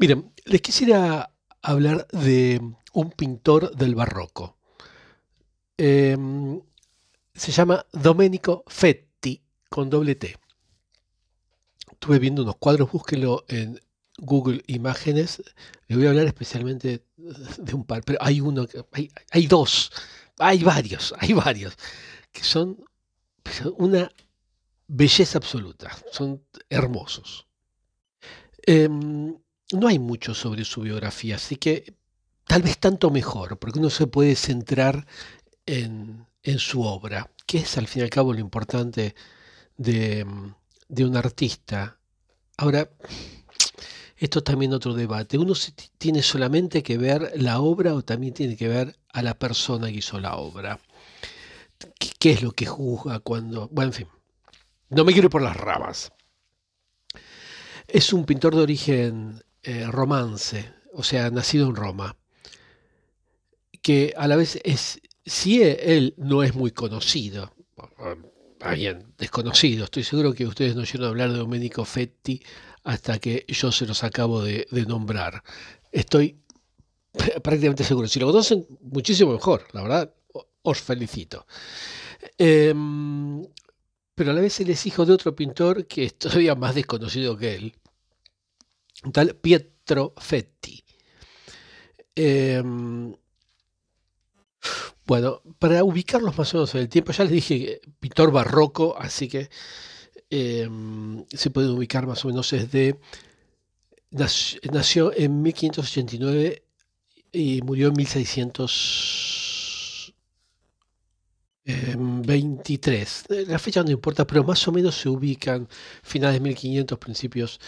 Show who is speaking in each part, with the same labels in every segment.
Speaker 1: Miren, les quisiera hablar de un pintor del barroco. Em, se llama Domenico Fetti, con doble T. Estuve viendo unos cuadros, búsquenlo en Google Imágenes. Le voy a hablar especialmente de un par, pero hay uno, hay, dos, hay varios, hay varios, que son una belleza absoluta, son hermosos. Em, no hay mucho sobre su biografía, así que tal vez tanto mejor, porque uno se puede centrar en, su obra, que es al fin y al cabo lo importante de, de un artista. Ahora, esto es también otro debate. Uno tiene solamente que ver la obra o también tiene que ver a la persona que hizo la obra. ¿Qué, es lo que juzga cuando... Bueno, en fin, no me quiero ir por las ramas. Es un pintor de origen eh, romance, o sea, nacido en Roma, que a la vez es, si él no es muy conocido, bien, desconocido, estoy seguro que ustedes no oyeron hablar de Domenico Fetti hasta que yo se los acabo de, nombrar. Estoy prácticamente seguro. Si lo conocen, muchísimo mejor, la verdad, os felicito. Em, pero a la vez él es hijo de otro pintor que es todavía más desconocido que él, tal Pietro Fetti. Em, bueno, para ubicarlos más o menos en el tiempo, ya les dije pintor barroco, así que em, se puede ubicar más o menos desde... Nació en 1589 y murió en 1623. La fecha no importa, pero más o menos se ubican finales de 1500, principios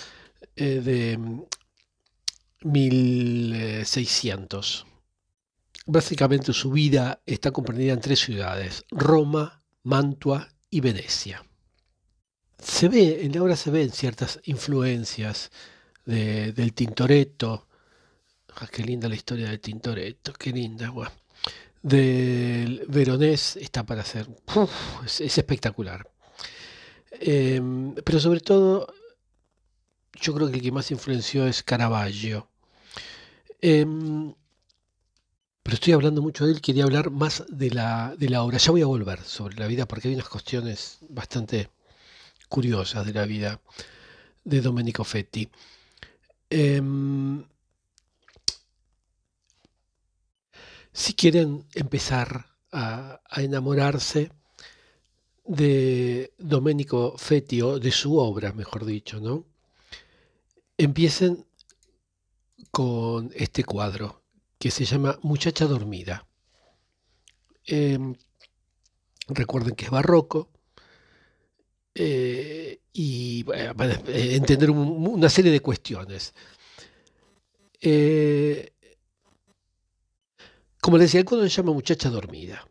Speaker 1: eh, de 1600. Básicamente su vida está comprendida en tres ciudades, Roma, Mantua y Venecia. Se ve, en la obra se ven ciertas influencias del Tintoretto. Ah, qué linda la historia del Tintoretto, qué linda. Del Veronés está para hacer, es, espectacular. Em, pero sobre todo yo creo que el que más influenció es Caravaggio. Em, pero estoy hablando mucho de él, quería hablar más de la, de la obra. Ya voy a volver sobre la vida porque hay unas cuestiones bastante curiosas de la vida de Domenico Fetti. Em, si quieren empezar a, a, enamorarse de Domenico Fetti o de su obra, mejor dicho, ¿no? Empiecen con este cuadro que se llama Muchacha Dormida. Em, recuerden que es barroco eh, y van a entender una serie de cuestiones. Eh, como les decía, el cuadro se llama Muchacha Dormida.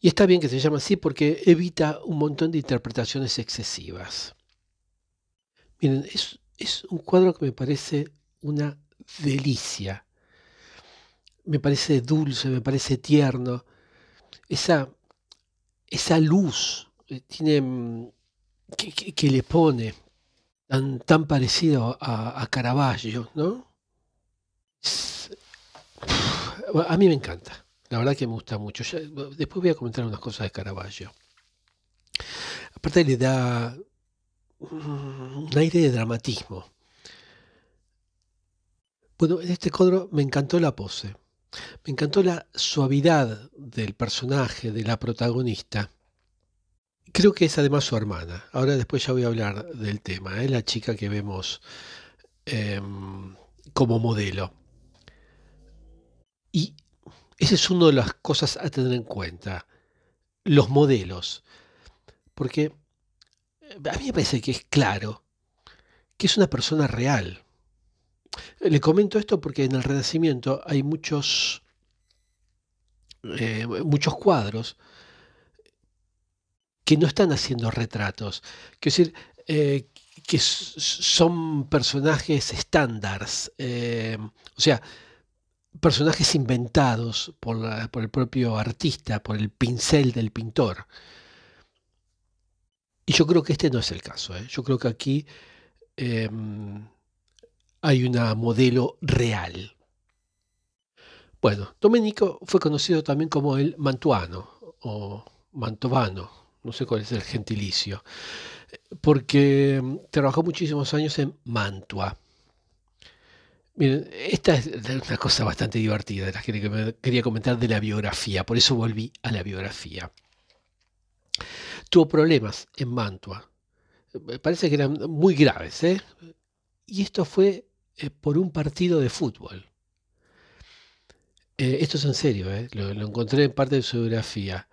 Speaker 1: Y está bien que se llame así porque evita un montón de interpretaciones excesivas. Miren, es, es un cuadro que me parece una delicia. Me parece dulce, me parece tierno. Esa, esa luz eh, tiene, mm, que, le pone tan, tan parecido a, Caravaggio, ¿no? a mí me encanta. La verdad que me gusta mucho. después voy a comentar unas cosas de Caravaggio. Aparte le da un aire de dramatismo. Bueno, en este cuadro me encantó la pose, me encantó la suavidad del personaje, de la protagonista. Creo que es además su hermana. Ahora después ya voy a hablar del tema, es ¿eh? la chica que vemos em, como modelo. Y esa es una de las cosas a tener en cuenta, los modelos. Porque a mí me parece que es claro que es una persona real. Le comento esto porque en el Renacimiento hay muchos, eh, muchos cuadros que no están haciendo retratos. Quiero decir, eh, que son personajes estándares. Eh, o sea, personajes inventados por, por el propio artista, por el pincel del pintor. Y yo creo que este no es el caso. ¿eh? Yo creo que aquí em, hay una modelo real. Bueno, Domenico fue conocido también como el mantuano o mantovano, no sé cuál es el gentilicio, porque mm, trabajó muchísimos años en Mantua. Miren, esta es una cosa bastante divertida de las que quería comentar de la biografía, por eso volví a la biografía. Tuvo problemas en Mantua, parece que eran muy graves, ¿eh? y esto fue eh, por un partido de fútbol. Eh, esto es en serio, ¿eh? lo, encontré en parte de su biografía.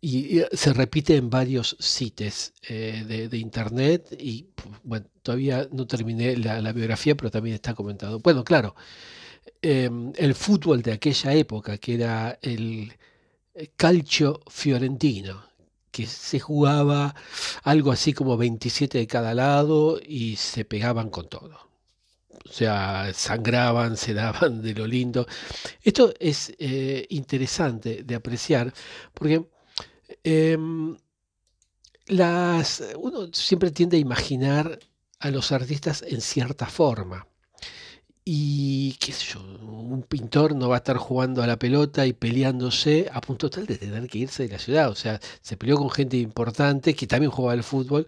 Speaker 1: Y, se repite en varios sitios de, internet y bueno, todavía no terminé la, biografía, pero también está comentado. Bueno, claro, em, el fútbol de aquella época, que era el calcio fiorentino, que se jugaba algo así como 27 de cada lado y se pegaban con todo. O sea, sangraban, se daban de lo lindo. Esto es eh, interesante de apreciar porque em, las, uno siempre tiende a imaginar a los artistas en cierta forma. Y qué sé yo, un pintor no va a estar jugando a la pelota y peleándose a punto tal de tener que irse de la ciudad. O sea, se peleó con gente importante que también jugaba al fútbol.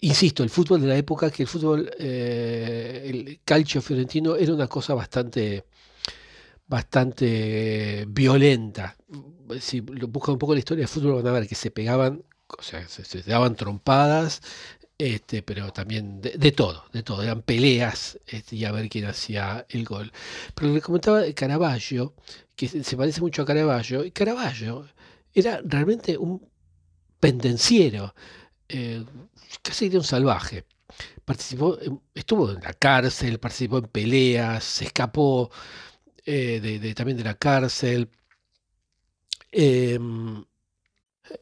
Speaker 1: Insisto, el fútbol de la época, que el fútbol, eh, el calcio fiorentino era una cosa bastante, bastante violenta. Si buscan un poco la historia del fútbol van a ver que se pegaban, o sea, se daban trompadas, este, pero también de, todo, de todo, eran peleas este, y a ver quién hacía el gol. Pero le comentaba Caravaggio, que se, parece mucho a Caravaggio, y Caravaggio era realmente un pendenciero, eh, casi de un salvaje. Participó, estuvo en la cárcel, participó en peleas, se escapó eh, de, también de la cárcel. Em,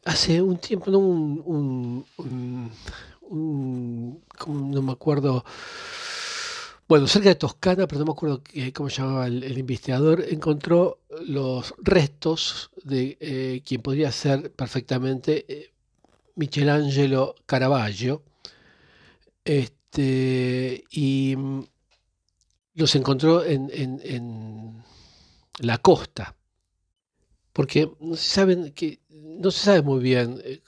Speaker 1: hace un tiempo, ¿no? un, no me acuerdo, bueno, cerca de Toscana, pero no me acuerdo cómo llamaba el, investigador, encontró los restos de eh, quien podría ser perfectamente eh, Michelangelo Caravaggio, este, y mm, los encontró en, en la costa, porque saben que no se sabe muy bien eh,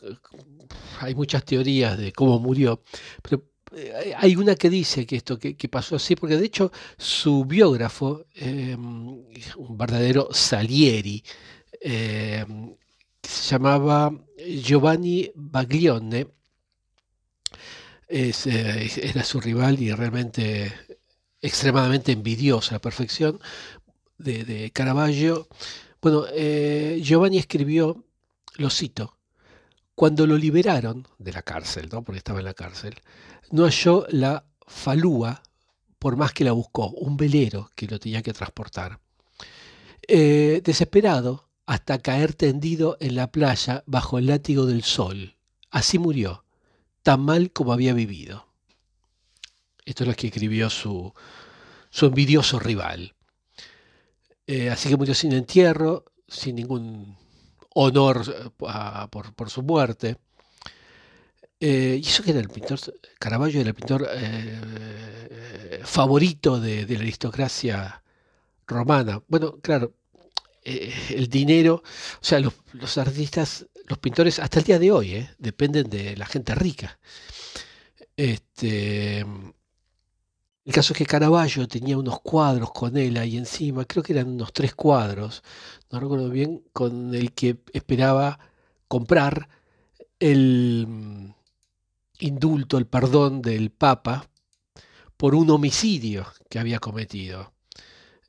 Speaker 1: hay muchas teorías de cómo murió, pero eh, hay una que dice que esto que, pasó así, porque de hecho su biógrafo, em, un verdadero Salieri, em, se llamaba Giovanni Baglione, eh, era su rival y realmente extremadamente envidioso a la perfección de, Caravaggio. Bueno, eh, Giovanni escribió, lo cito, cuando lo liberaron de la cárcel, ¿no? porque estaba en la cárcel, no halló la falúa por más que la buscó, un velero que lo tenía que transportar. Eh, desesperado, hasta caer tendido en la playa bajo el látigo del sol. Así murió, tan mal como había vivido. Esto es lo que escribió su, su envidioso rival. Eh, así que murió sin entierro, sin ningún honor eh, por, su muerte. Eh, y eso que era el pintor, Caravaggio era el pintor favorito de, la aristocracia romana. Bueno, claro, el dinero, o sea, los, artistas, los pintores, hasta el día de hoy, dependen de la gente rica. Este, el caso es que Caravaggio tenía unos cuadros con él ahí encima, creo que eran unos tres cuadros, no recuerdo bien, con el que esperaba comprar el mm, indulto, el perdón del Papa por un homicidio que había cometido.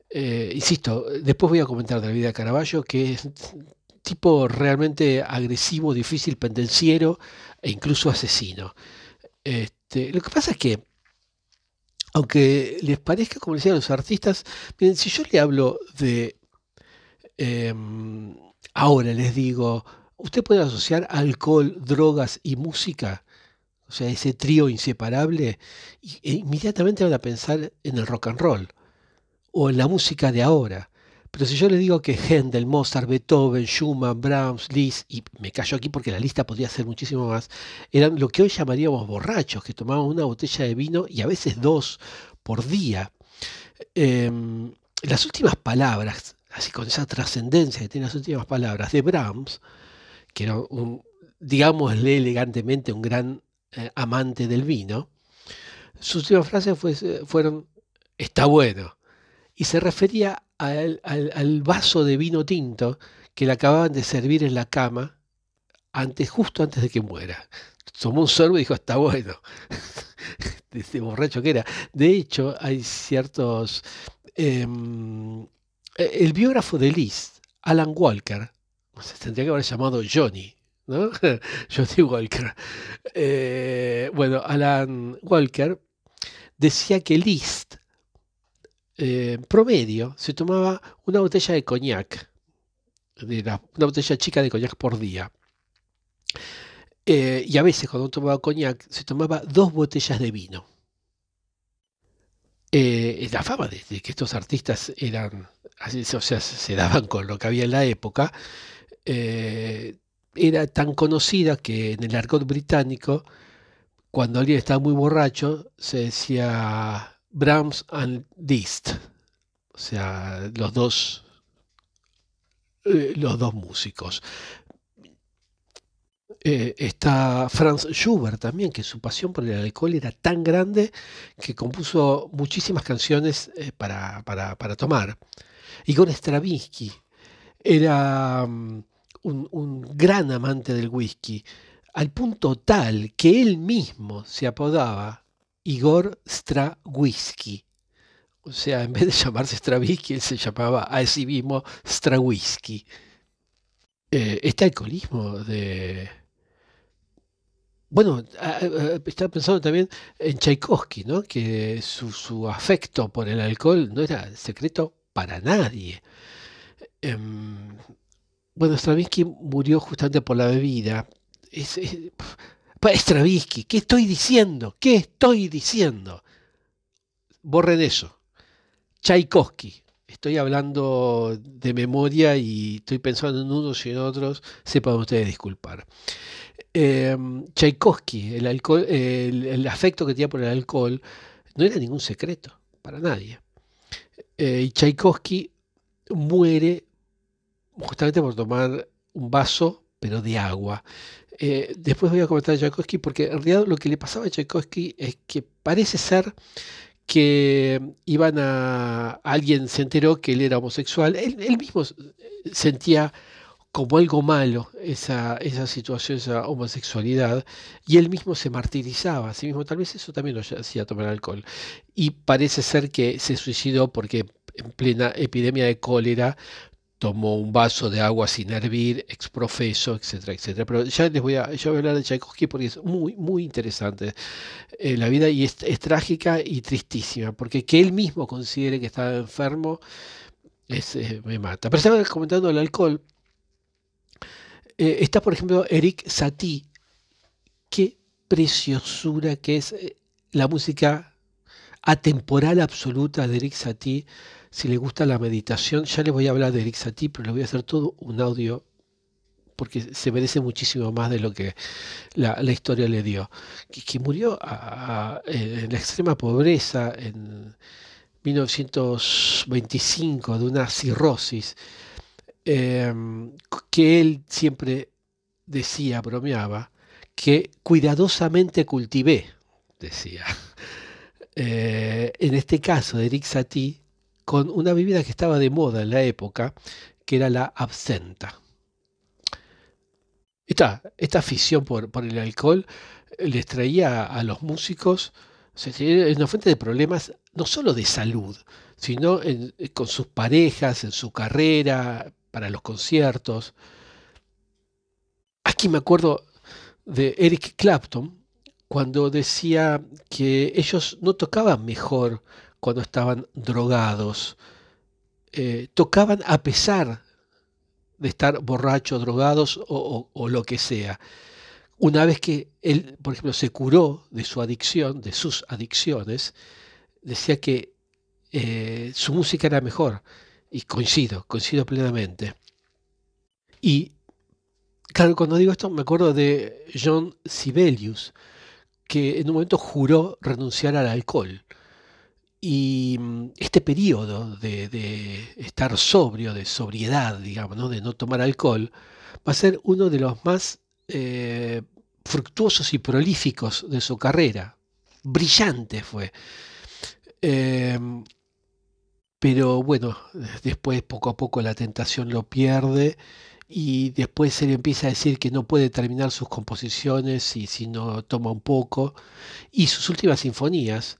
Speaker 1: Eh, insisto, después voy a comentar de la vida de Caravaggio, que es tipo realmente agresivo, difícil, pendenciero e incluso asesino. Este, lo que pasa es que aunque les parezca, como decían los artistas, miren, si yo le hablo de, em, ahora les digo, usted puede asociar alcohol, drogas y música, o sea, ese trío inseparable, e inmediatamente van a pensar en el rock and roll o en la música de ahora. Pero si yo le digo que Händel, Mozart, Beethoven, Schumann, Brahms, Liszt, y me callo aquí porque la lista podría ser muchísimo más, eran lo que hoy llamaríamos borrachos, que tomaban una botella de vino y a veces dos por día. Em, las últimas palabras, así con esa trascendencia que tiene las últimas palabras de Brahms, que era un, digámosle elegantemente, un gran eh, amante del vino, sus últimas frases fueron, está bueno. Y se refería al, vaso de vino tinto que le acababan de servir en la cama antes, justo antes de que muera. Tomó un sorbo y dijo, está bueno. este borracho que era. De hecho, hay ciertos... Em, e, el biógrafo de Liz, Alan Walker, se tendría que haber llamado Johnny, ¿no? Johnny Walker. Eh, bueno, Alan Walker decía que Liszt, eh, promedio, se tomaba una botella de coñac, una botella chica de coñac por día. Eh, y a veces cuando tomaba coñac se tomaba dos botellas de vino. Eh, la fama de, que estos artistas eran, o sea, se daban con lo que había en la época, eh, era tan conocida que en el argot británico, cuando alguien estaba muy borracho, se decía Brahms and Liszt, o sea, los dos, los dos músicos. Eh, está Franz Schubert también, que su pasión por el alcohol era tan grande que compuso muchísimas canciones eh, para, para, tomar. Igor Stravinsky era mm, un, gran amante del whisky, al punto tal que él mismo se apodaba Igor Strawisky. O sea, en vez de llamarse Stravinsky, él se llamaba a sí mismo Strawisky. Eh, este alcoholismo de, bueno, estaba pensando también en Tchaikovsky, ¿no? que su, afecto por el alcohol no era secreto para nadie. Em, bueno, Stravinsky murió justamente por la bebida. Stravinsky, ¿qué estoy diciendo? ¿Qué estoy diciendo? Borren eso. Tchaikovsky. Estoy hablando de memoria y estoy pensando en unos y en otros. Sepan ustedes disculpar. Em, Tchaikovsky, el, afecto que tenía por el alcohol, no era ningún secreto para nadie. Eh, y Tchaikovsky muere justamente por tomar un vaso, pero de agua. Eh, después voy a comentar a Tchaikovsky porque en realidad lo que le pasaba a Tchaikovsky es que parece ser que iban a... Alguien se enteró que él era homosexual. él mismo sentía como algo malo esa, esa situación, esa homosexualidad, y él mismo se martirizaba a sí mismo, tal vez eso también lo hacía tomar alcohol. Y parece ser que se suicidó porque en plena epidemia de cólera tomó un vaso de agua sin hervir, exprofeso, etcétera, etcétera. Pero ya les voy a, yo voy a hablar de Tchaikovsky porque es muy, muy interesante eh, la vida y es, trágica y tristísima, porque que él mismo considere que estaba enfermo eh, me mata. Pero estaba comentando el alcohol eh, está, por ejemplo, Eric Satie. Qué preciosura que es eh, la música atemporal absoluta de Eric Satie. Si le gusta la meditación, ya les voy a hablar de Eric Satie, pero les voy a hacer todo un audio porque se merece muchísimo más de lo que la, historia le dio. Que, murió en la extrema pobreza en 1925 de una cirrosis Em, que él siempre decía, bromeaba, que cuidadosamente cultivé, decía. Eh, en este caso de Eric Satie, con una bebida que estaba de moda en la época, que era la absenta. Esta, esta afición por, el alcohol les traía a los músicos una fuente de problemas no solo de salud, sino con sus parejas, en su carrera, para los conciertos. Aquí me acuerdo de Eric Clapton cuando decía que ellos no tocaban mejor cuando estaban drogados, eh, tocaban a pesar de estar borrachos, drogados o, lo que sea. Una vez que él, por ejemplo, se curó de su adicción, de sus adicciones, decía que eh, su música era mejor. Y coincido, coincido plenamente. Y claro, cuando digo esto me acuerdo de John Sibelius, que en un momento juró renunciar al alcohol. Y mm, este periodo de, estar sobrio, de sobriedad, digamos, de no tomar alcohol, va a ser uno de los más eh, fructuosos y prolíficos de su carrera. Brillante fue. Em, pero bueno, después poco a poco la tentación lo pierde y después se le empieza a decir que no puede terminar sus composiciones y si no toma un poco. Y sus últimas sinfonías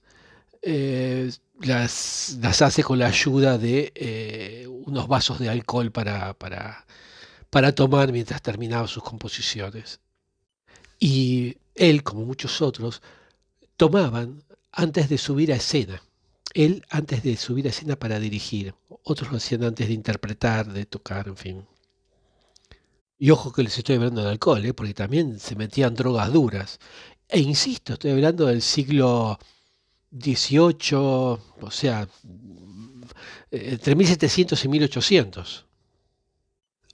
Speaker 1: eh, las, las, hace con la ayuda de eh, unos vasos de alcohol para, para, para tomar mientras terminaba sus composiciones. Y él, como muchos otros, tomaban antes de subir a escena. Él antes de subir a escena para dirigir. Otros lo hacían antes de interpretar, de tocar, en fin. Y ojo que les estoy hablando de alcohol, ¿eh? porque también se metían drogas duras. E insisto, estoy hablando del siglo XVIII, o sea, entre 1700 y 1800.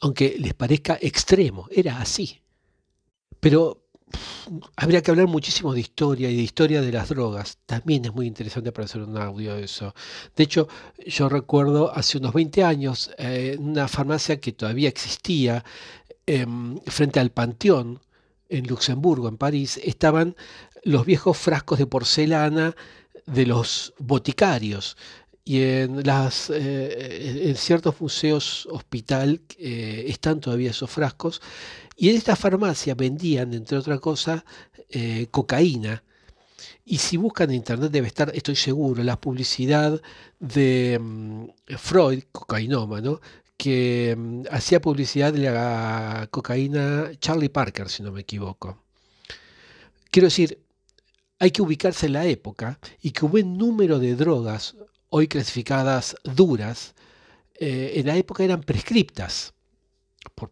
Speaker 1: Aunque les parezca extremo, era así. Pero habría que hablar muchísimo de historia y de historia de las drogas. También es muy interesante para hacer un audio de eso. De hecho, yo recuerdo hace unos 20 años, eh, una farmacia que todavía existía em, frente al Panteón, en Luxemburgo, en París, estaban los viejos frascos de porcelana de los boticarios. Y en, las, eh, en ciertos museos hospital eh, están todavía esos frascos y en esta farmacia vendían, entre otras cosas, eh, cocaína. Y si buscan en internet debe estar, estoy seguro, la publicidad de mm, Freud, cocainómano, que mm, hacía publicidad de la cocaína Charlie Parker, si no me equivoco. Quiero decir, hay que ubicarse en la época y que un buen número de drogas, hoy clasificadas duras, eh, en la época eran prescriptas por,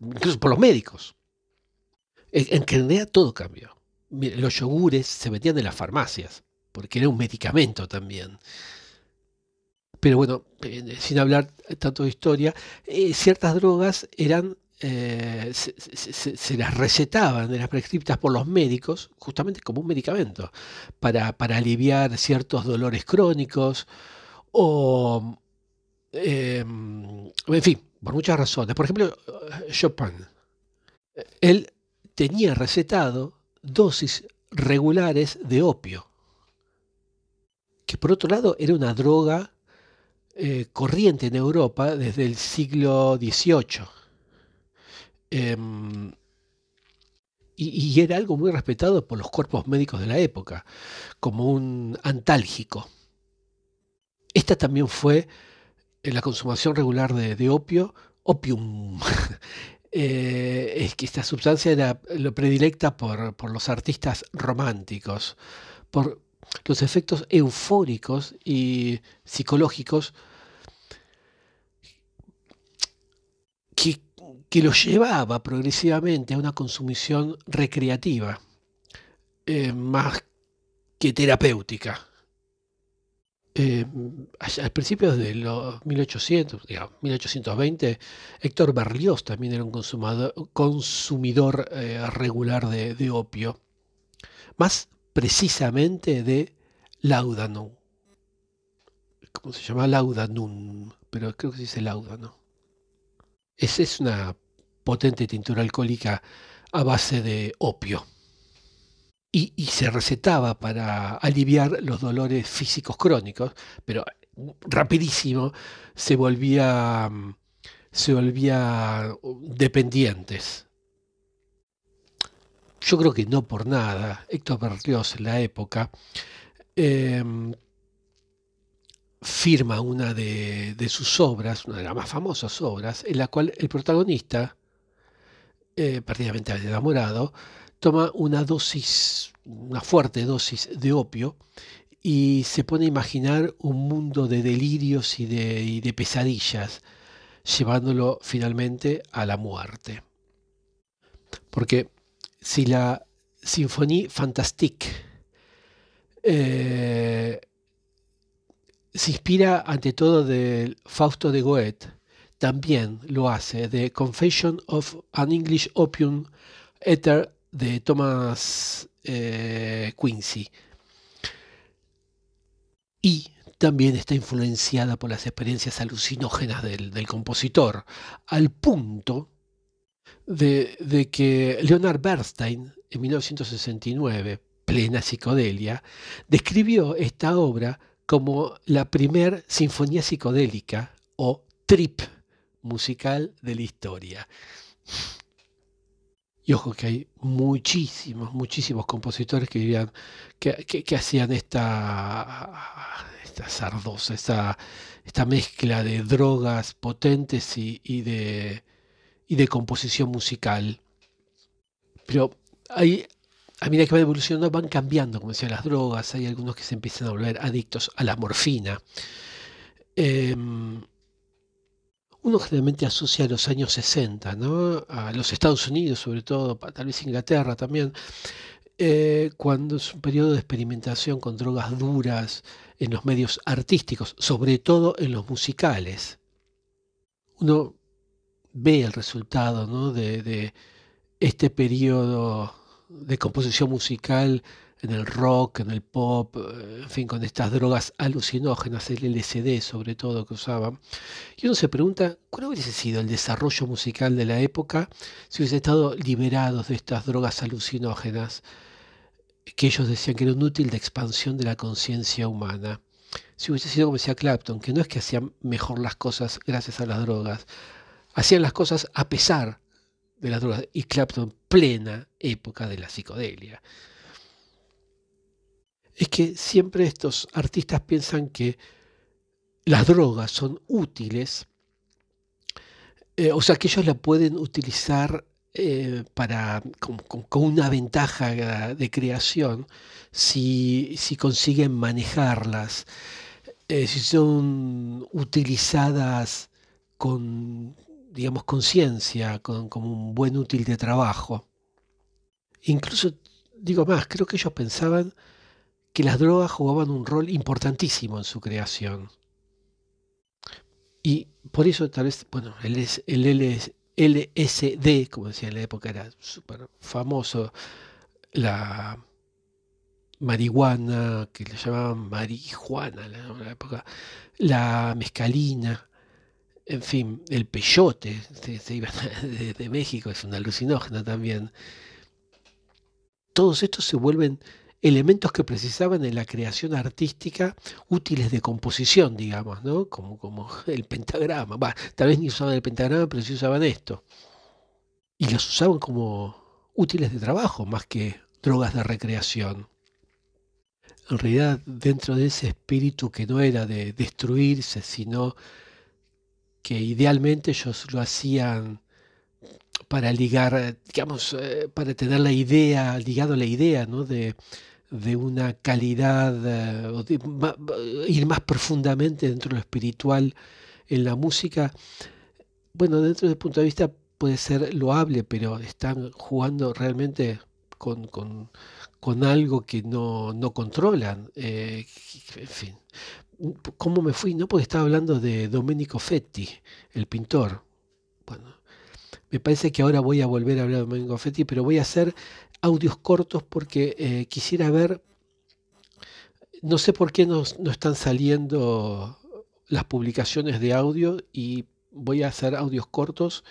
Speaker 1: incluso por los médicos. En, en realidad todo cambió. Los yogures se vendían en las farmacias, porque era un medicamento también. Pero bueno, eh, sin hablar tanto de historia, eh, ciertas drogas eran eh, se, las recetaban, eran prescriptas por los médicos, justamente como un medicamento, para, para aliviar ciertos dolores crónicos o, em, en fin, por muchas razones. Por ejemplo, Chopin. Él tenía recetado dosis regulares de opio, que por otro lado era una droga eh, corriente en Europa desde el siglo XVIII. Em, y, era algo muy respetado por los cuerpos médicos de la época, como un antálgico. Esta también fue la consumación regular de, opio, opium, eh, es que esta sustancia era lo predilecta por, por, los artistas románticos, por los efectos eufóricos y psicológicos que, los llevaba progresivamente a una consumición recreativa, eh, más que terapéutica eh, a principios de los 1800, digamos, 1820, Héctor Berlioz también era un consumidor eh, regular de, opio, más precisamente de laudanum. ¿Cómo se llama? Laudanum, pero creo que se dice laudanum. Es una potente tintura alcohólica a base de opio y, se recetaba para aliviar los dolores físicos crónicos, pero rapidísimo se volvía, mm, se volvía uh, dependientes. Yo creo que no por nada, Héctor Berlioz en la época em, firma una de, sus obras, una de las más famosas obras, en la cual el protagonista, eh, perdidamente enamorado, toma una dosis, una fuerte dosis de opio y se pone a imaginar un mundo de delirios y de, pesadillas, llevándolo finalmente a la muerte. Porque si la Sinfonie Fantastique eh, se inspira ante todo del Fausto de Goethe, también lo hace de Confession of an English Opium Ether de Thomas eh, Quincy. Y también está influenciada por las experiencias alucinógenas del, compositor, al punto de, de, que Leonard Bernstein, en 1969, plena psicodelia, describió esta obra como la primer sinfonía psicodélica o trip musical de la historia. Y ojo que hay muchísimos, muchísimos compositores que, hacían esta, esta sardosa, esta, esta mezcla de drogas potentes y, de, y de composición musical. Pero hay, a medida que van evolucionando, van cambiando, como decía, las drogas. Hay algunos que se empiezan a volver adictos a la morfina. Em, uno generalmente asocia a los años 60, ¿no? a los Estados Unidos sobre todo, tal vez Inglaterra también, eh, cuando es un periodo de experimentación con drogas duras en los medios artísticos, sobre todo en los musicales. Uno ve el resultado ¿no? de, de este periodo de composición musical en el rock, en el pop, eh, en fin, con estas drogas alucinógenas, el LSD sobre todo que usaban. Y uno se pregunta, ¿cuál hubiese sido el desarrollo musical de la época si hubiese estado liberados de estas drogas alucinógenas que ellos decían que eran útil de expansión de la conciencia humana? Si hubiese sido como decía Clapton, que no es que hacían mejor las cosas gracias a las drogas, hacían las cosas a pesar de las drogas. Y Clapton, plena época de la psicodelia es que siempre estos artistas piensan que las drogas son útiles, eh, o sea, que ellos la pueden utilizar eh, para, con, una ventaja de creación si, consiguen manejarlas, eh, si son utilizadas con, digamos, conciencia, con, como un buen útil de trabajo. Incluso, digo más, creo que ellos pensaban que las drogas jugaban un rol importantísimo en su creación. Y por eso tal vez, bueno, el, el LSD, como decía en la época, era súper famoso, la marihuana, que le llamaban marihuana en la época, la mescalina, en fin, el peyote, se, iba de, México, es un alucinógeno también. Todos estos se vuelven elementos que precisaban en la creación artística útiles de composición, digamos, ¿no? Como, como el pentagrama. tal vez ni usaban el pentagrama, pero sí usaban esto. Y los usaban como útiles de trabajo, más que drogas de recreación. En realidad, dentro de ese espíritu que no era de destruirse, sino que idealmente ellos lo hacían para ligar, digamos, eh, para tener la idea, ligado a la idea, ¿no? De, de una calidad, eh, ir más profundamente dentro de lo espiritual en la música, bueno, dentro del punto de vista puede ser loable, pero están jugando realmente con, con, algo que no, no controlan. Eh, en fin, ¿cómo me fui? No, porque estaba hablando de Domenico Fetti, el pintor. Bueno, me parece que ahora voy a volver a hablar de Domenico Fetti, pero voy a hacer audios cortos porque eh, quisiera ver, no sé por qué no, no, están saliendo las publicaciones de audio y voy a hacer audios cortos,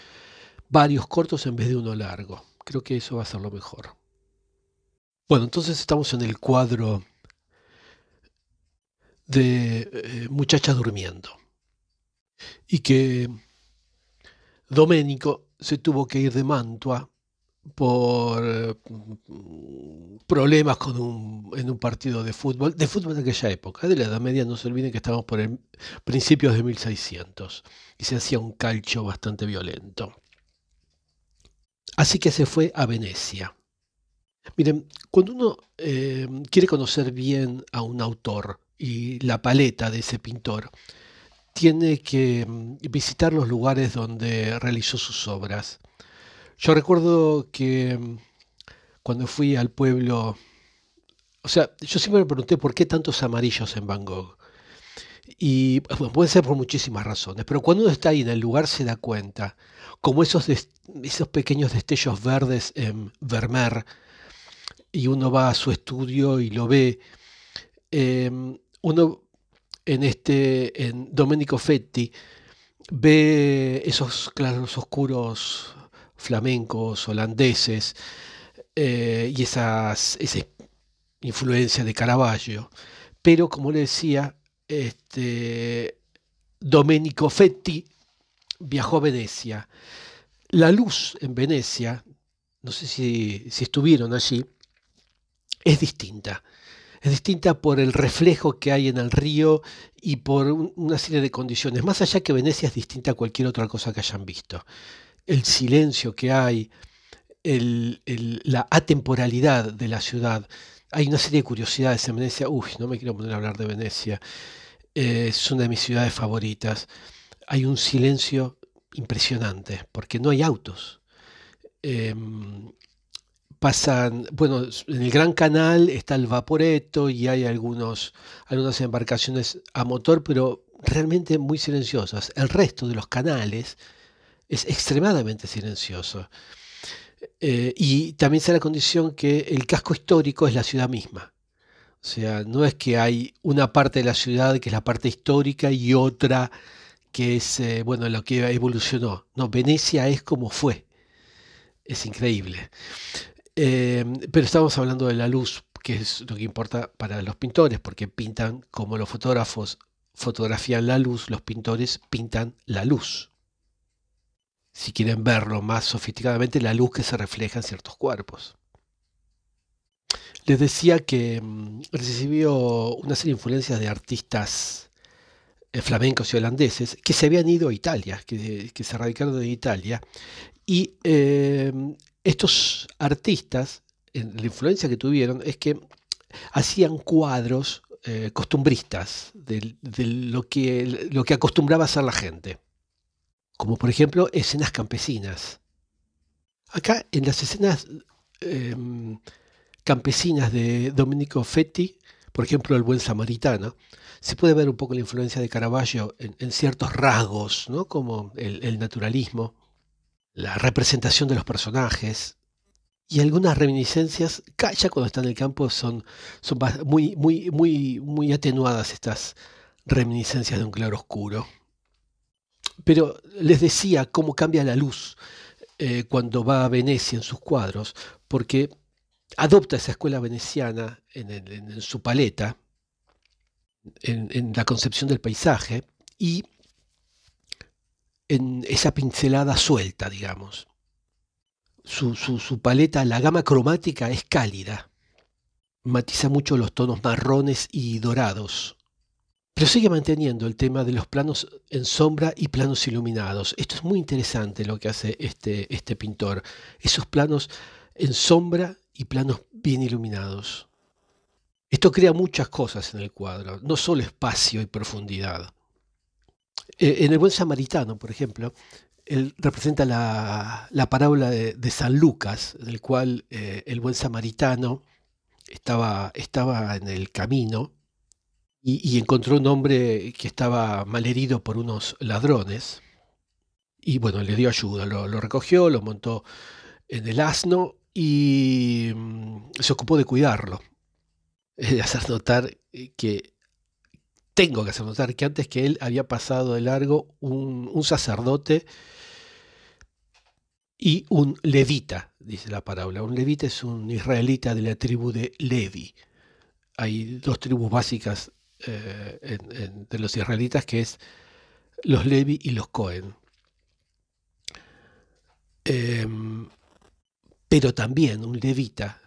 Speaker 1: varios cortos en vez de uno largo. Creo que eso va a ser lo mejor. Bueno, entonces estamos en el cuadro de eh, durmiendo. Y que Doménico se tuvo que ir de Mantua por eh, problemas con un, en un partido de fútbol, de fútbol de aquella época, de la Edad Media, no se olviden que estamos por el, principios de 1600 y se hacía un calcho bastante violento. Así que se fue a Venecia. Miren, cuando uno eh, quiere conocer bien a un autor y la paleta de ese pintor, tiene que mm, visitar los lugares donde realizó sus obras yo recuerdo que mm, cuando fui al pueblo, o sea, yo siempre me pregunté por qué tantos amarillos en Van Gogh. Y bueno, puede ser por muchísimas razones, pero cuando uno está ahí en el lugar se da cuenta, como esos, esos pequeños destellos verdes en Vermeer, y uno va a su estudio y lo ve, em, uno en este, en Domenico Fetti, ve esos claros oscuros flamencos, holandeses, eh, y esas, esa influencia de Caravaggio. Pero, como le decía, este, Domenico Fetti viajó a Venecia. La luz en Venecia, no sé si, si estuvieron allí, es distinta. Es distinta por el reflejo que hay en el río y por una serie de condiciones. Más allá que Venecia es distinta a cualquier otra cosa que hayan visto. El silencio que hay, la atemporalidad de la ciudad. Hay una serie de curiosidades en Venecia. Uy, no me quiero poner a hablar de Venecia. es una de mis ciudades favoritas. Hay un silencio impresionante porque no hay autos. Em, pasan, bueno, en el Gran Canal está el Vaporeto y hay algunos, algunas embarcaciones a motor, pero realmente muy silenciosas. El resto de los canales es extremadamente silencioso. Eh, y también se da la condición que el casco histórico es la ciudad misma. O sea, no es que hay una parte de la ciudad que es la parte histórica y otra que es, eh, bueno, lo que evolucionó. No, Venecia es como fue. Es increíble. Eh, pero estamos hablando de la luz, que es lo que importa para los pintores, porque pintan como los fotógrafos fotografían la luz, los pintores pintan la luz. Si quieren verlo más sofisticadamente, la luz que se refleja en ciertos cuerpos. Les decía que mm, recibió una serie de influencias de artistas eh, flamencos y holandeses que se habían ido a Italia, que, se radicaron en Italia. Y eh, estos artistas, la influencia que tuvieron es que hacían cuadros eh, costumbristas de, lo, que, lo que acostumbraba hacer la gente, como por ejemplo escenas campesinas. Acá en las escenas em, campesinas de Domenico Fetti, por ejemplo El buen samaritano, se puede ver un poco la influencia de Caravaggio en, ciertos rasgos, ¿no? como el, naturalismo, la representación de los personajes y algunas reminiscencias, ya cuando está en el campo son, son muy, muy, muy, muy atenuadas estas reminiscencias de un claro oscuro. Pero les decía cómo cambia la luz eh, cuando va a Venecia en sus cuadros, porque adopta esa escuela veneciana en su paleta, en, la concepción del paisaje y en esa pincelada suelta, digamos. Su, paleta, la gama cromática es cálida, matiza mucho los tonos marrones y dorados, pero sigue manteniendo el tema de los planos en sombra y planos iluminados. Esto es muy interesante lo que hace este, este pintor, esos planos en sombra y planos bien iluminados. Esto crea muchas cosas en el cuadro, no solo espacio y profundidad. E, en el buen samaritano, por ejemplo, él representa la, parábola de, San Lucas, en el cual eh, el buen samaritano estaba, estaba en el camino y, encontró un hombre que estaba malherido por unos ladrones. Y bueno, le dio ayuda, lo, lo recogió, lo montó en el asno y mm, se ocupó de cuidarlo de hacer notar eh, que tengo que hacer notar que antes que él había pasado de largo un, sacerdote y un levita, dice la parábola. Un levita es un israelita de la tribu de Levi. Hay dos tribus básicas eh, de los israelitas que es los Levi y los Cohen. Em, pero también un levita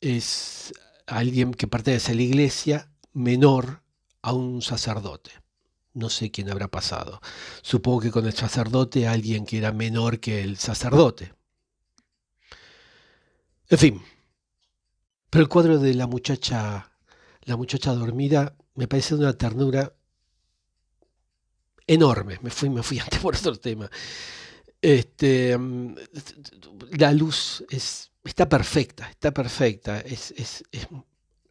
Speaker 1: es alguien que pertenece a la iglesia menor a un sacerdote. No sé quién habrá pasado. Supongo que con el sacerdote alguien que era menor que el sacerdote. En fin. Pero el cuadro de la muchacha, la muchacha dormida, me parece de una ternura enorme. Me fui, me fui antes por otro tema. Este, la luz es está perfecta, está perfecta. Es,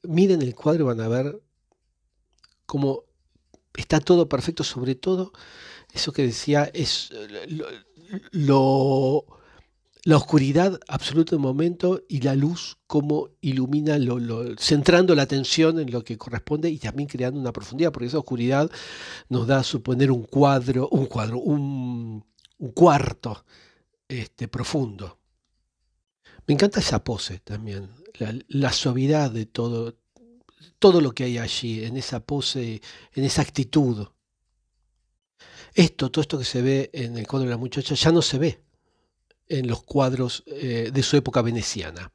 Speaker 1: miren el cuadro van a ver cómo está todo perfecto, sobre todo eso que decía es lo, la oscuridad absoluta del momento y la luz como ilumina, centrando la atención en lo que corresponde y también creando una profundidad, porque esa oscuridad nos da a suponer un cuadro, un cuadro, un, cuarto este, profundo. Me encanta esa pose también, la, suavidad de todo, todo lo que hay allí, en esa pose, en esa actitud. Esto, todo esto que se ve en el cuadro de la muchacha, ya no se ve en los cuadros eh, de su época veneciana.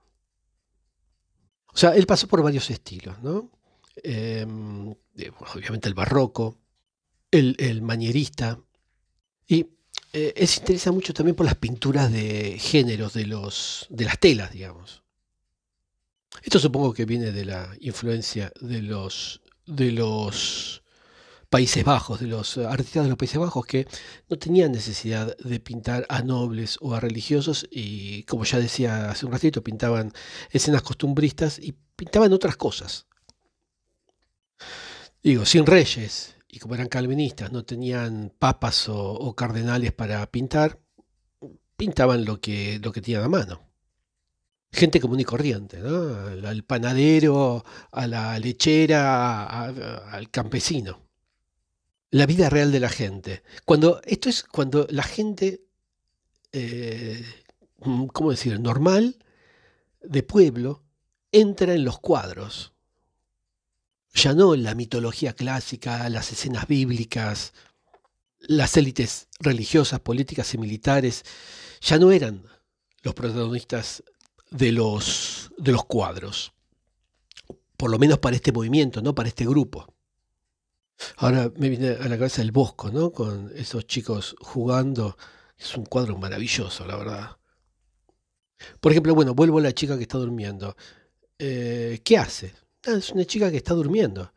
Speaker 1: O sea, él pasó por varios estilos, ¿no? Em, eh, obviamente el barroco, el, manierista, y eh, él se interesa mucho también por las pinturas de géneros de, los, de las telas, digamos. Esto supongo que viene de la influencia de los, de los Países Bajos, de los artistas de los Países Bajos que no tenían necesidad de pintar a nobles o a religiosos y, como ya decía hace un ratito, pintaban escenas costumbristas y pintaban otras cosas. Digo, sin reyes, y como eran calvinistas, no tenían papas o, cardenales para pintar, pintaban lo que, lo que tenían a mano. Gente común y corriente, ¿no? Al panadero, a la lechera, al campesino la vida real de la gente. Cuando, esto es cuando la gente, eh, mm, ¿cómo decir?, normal, de pueblo, entra en los cuadros. Ya no la mitología clásica, las escenas bíblicas, las élites religiosas, políticas y militares, ya no eran los protagonistas de los, de los cuadros. Por lo menos para este movimiento, no para este grupo. Ahora me viene a la cabeza el Bosco, ¿no? Con esos chicos jugando. Es un cuadro maravilloso, la verdad. Por ejemplo, bueno, vuelvo a la chica que está durmiendo. Eh, ¿Qué hace? Ah, es una chica que está durmiendo.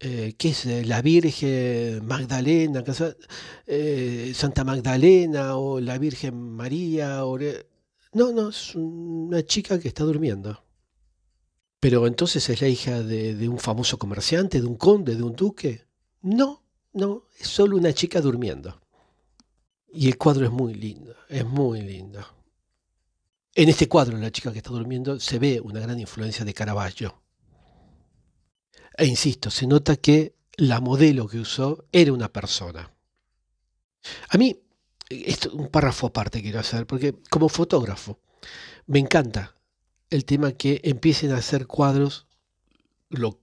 Speaker 1: Eh, ¿Qué es? Eh, la Virgen Magdalena, Santa Magdalena o la Virgen María. No, no, es una chica que está durmiendo. Pero entonces es la hija de, un famoso comerciante, de un conde, de un duque. No, no, es solo una chica durmiendo. Y el cuadro es muy lindo, es muy lindo. En este cuadro, la chica que está durmiendo, se ve una gran influencia de Caravaggio. E insisto, se nota que la modelo que usó era una persona. A mí, esto, un párrafo aparte quiero hacer, porque como fotógrafo, me encanta el tema que empiecen a hacer cuadros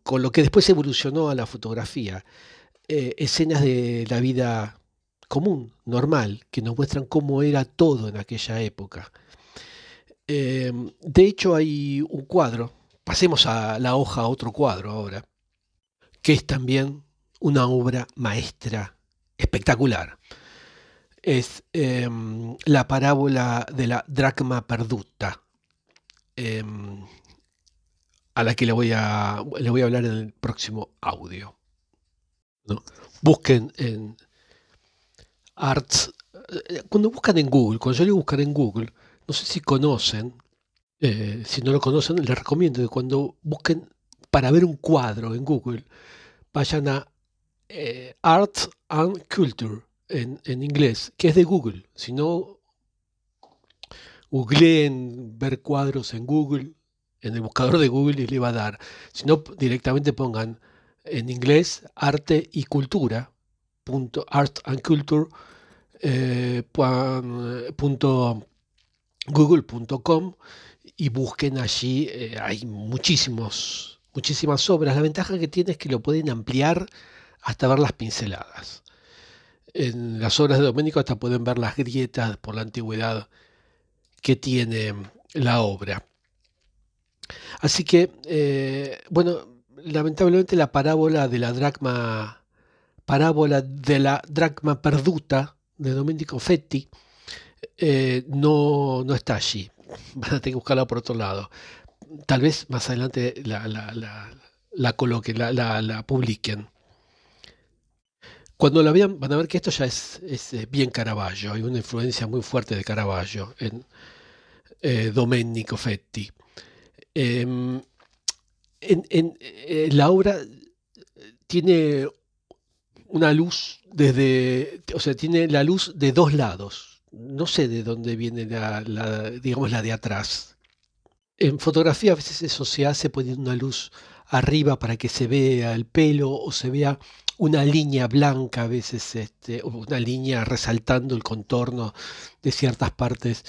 Speaker 1: con lo que después evolucionó a la fotografía, eh, escenas de la vida común, normal, que nos muestran cómo era todo en aquella época. Em, de hecho, hay un cuadro, pasemos a la hoja a otro cuadro ahora, que es también una obra maestra espectacular. Es em, la parábola de la dracma perduta Em, a la que le voy a, le voy a hablar en el próximo audio. Busquen en Arts. Eh, cuando buscan en Google, cuando yo digo buscar en Google, no sé si conocen, eh, si no lo conocen, les recomiendo que cuando busquen para ver un cuadro en Google, vayan a eh, Arts and Culture en, en, inglés, que es de Google. Si no, googleen ver cuadros en Google, en el buscador de Google y le va a dar. Si no, directamente pongan en inglés arte y cultura, punto, art and culture, eh, google.com y busquen allí, eh, hay muchísimos, muchísimas obras. La ventaja que tiene es que lo pueden ampliar hasta ver las pinceladas. En las obras de Doménico hasta pueden ver las grietas por la antigüedad que tiene la obra. Así que, eh, bueno, lamentablemente la parábola de la dracma, parábola de la dracma perduta de Domenico Fetti eh, no, no, está allí. Van a tener que buscarla por otro lado. Tal vez más adelante la, la, la, la coloquen, la, publiquen. Cuando la vean van a ver que esto ya es, eh, bien Caravaggio, hay una influencia muy fuerte de Caravaggio en, eh, Domenico Fetti. Em, eh, la obra tiene una luz desde, o sea, tiene la luz de dos lados, no sé de dónde viene la, digamos, la de atrás. En fotografía a veces eso se hace poniendo una luz arriba para que se vea el pelo o se vea una línea blanca, a veces este, una línea resaltando el contorno de ciertas partes,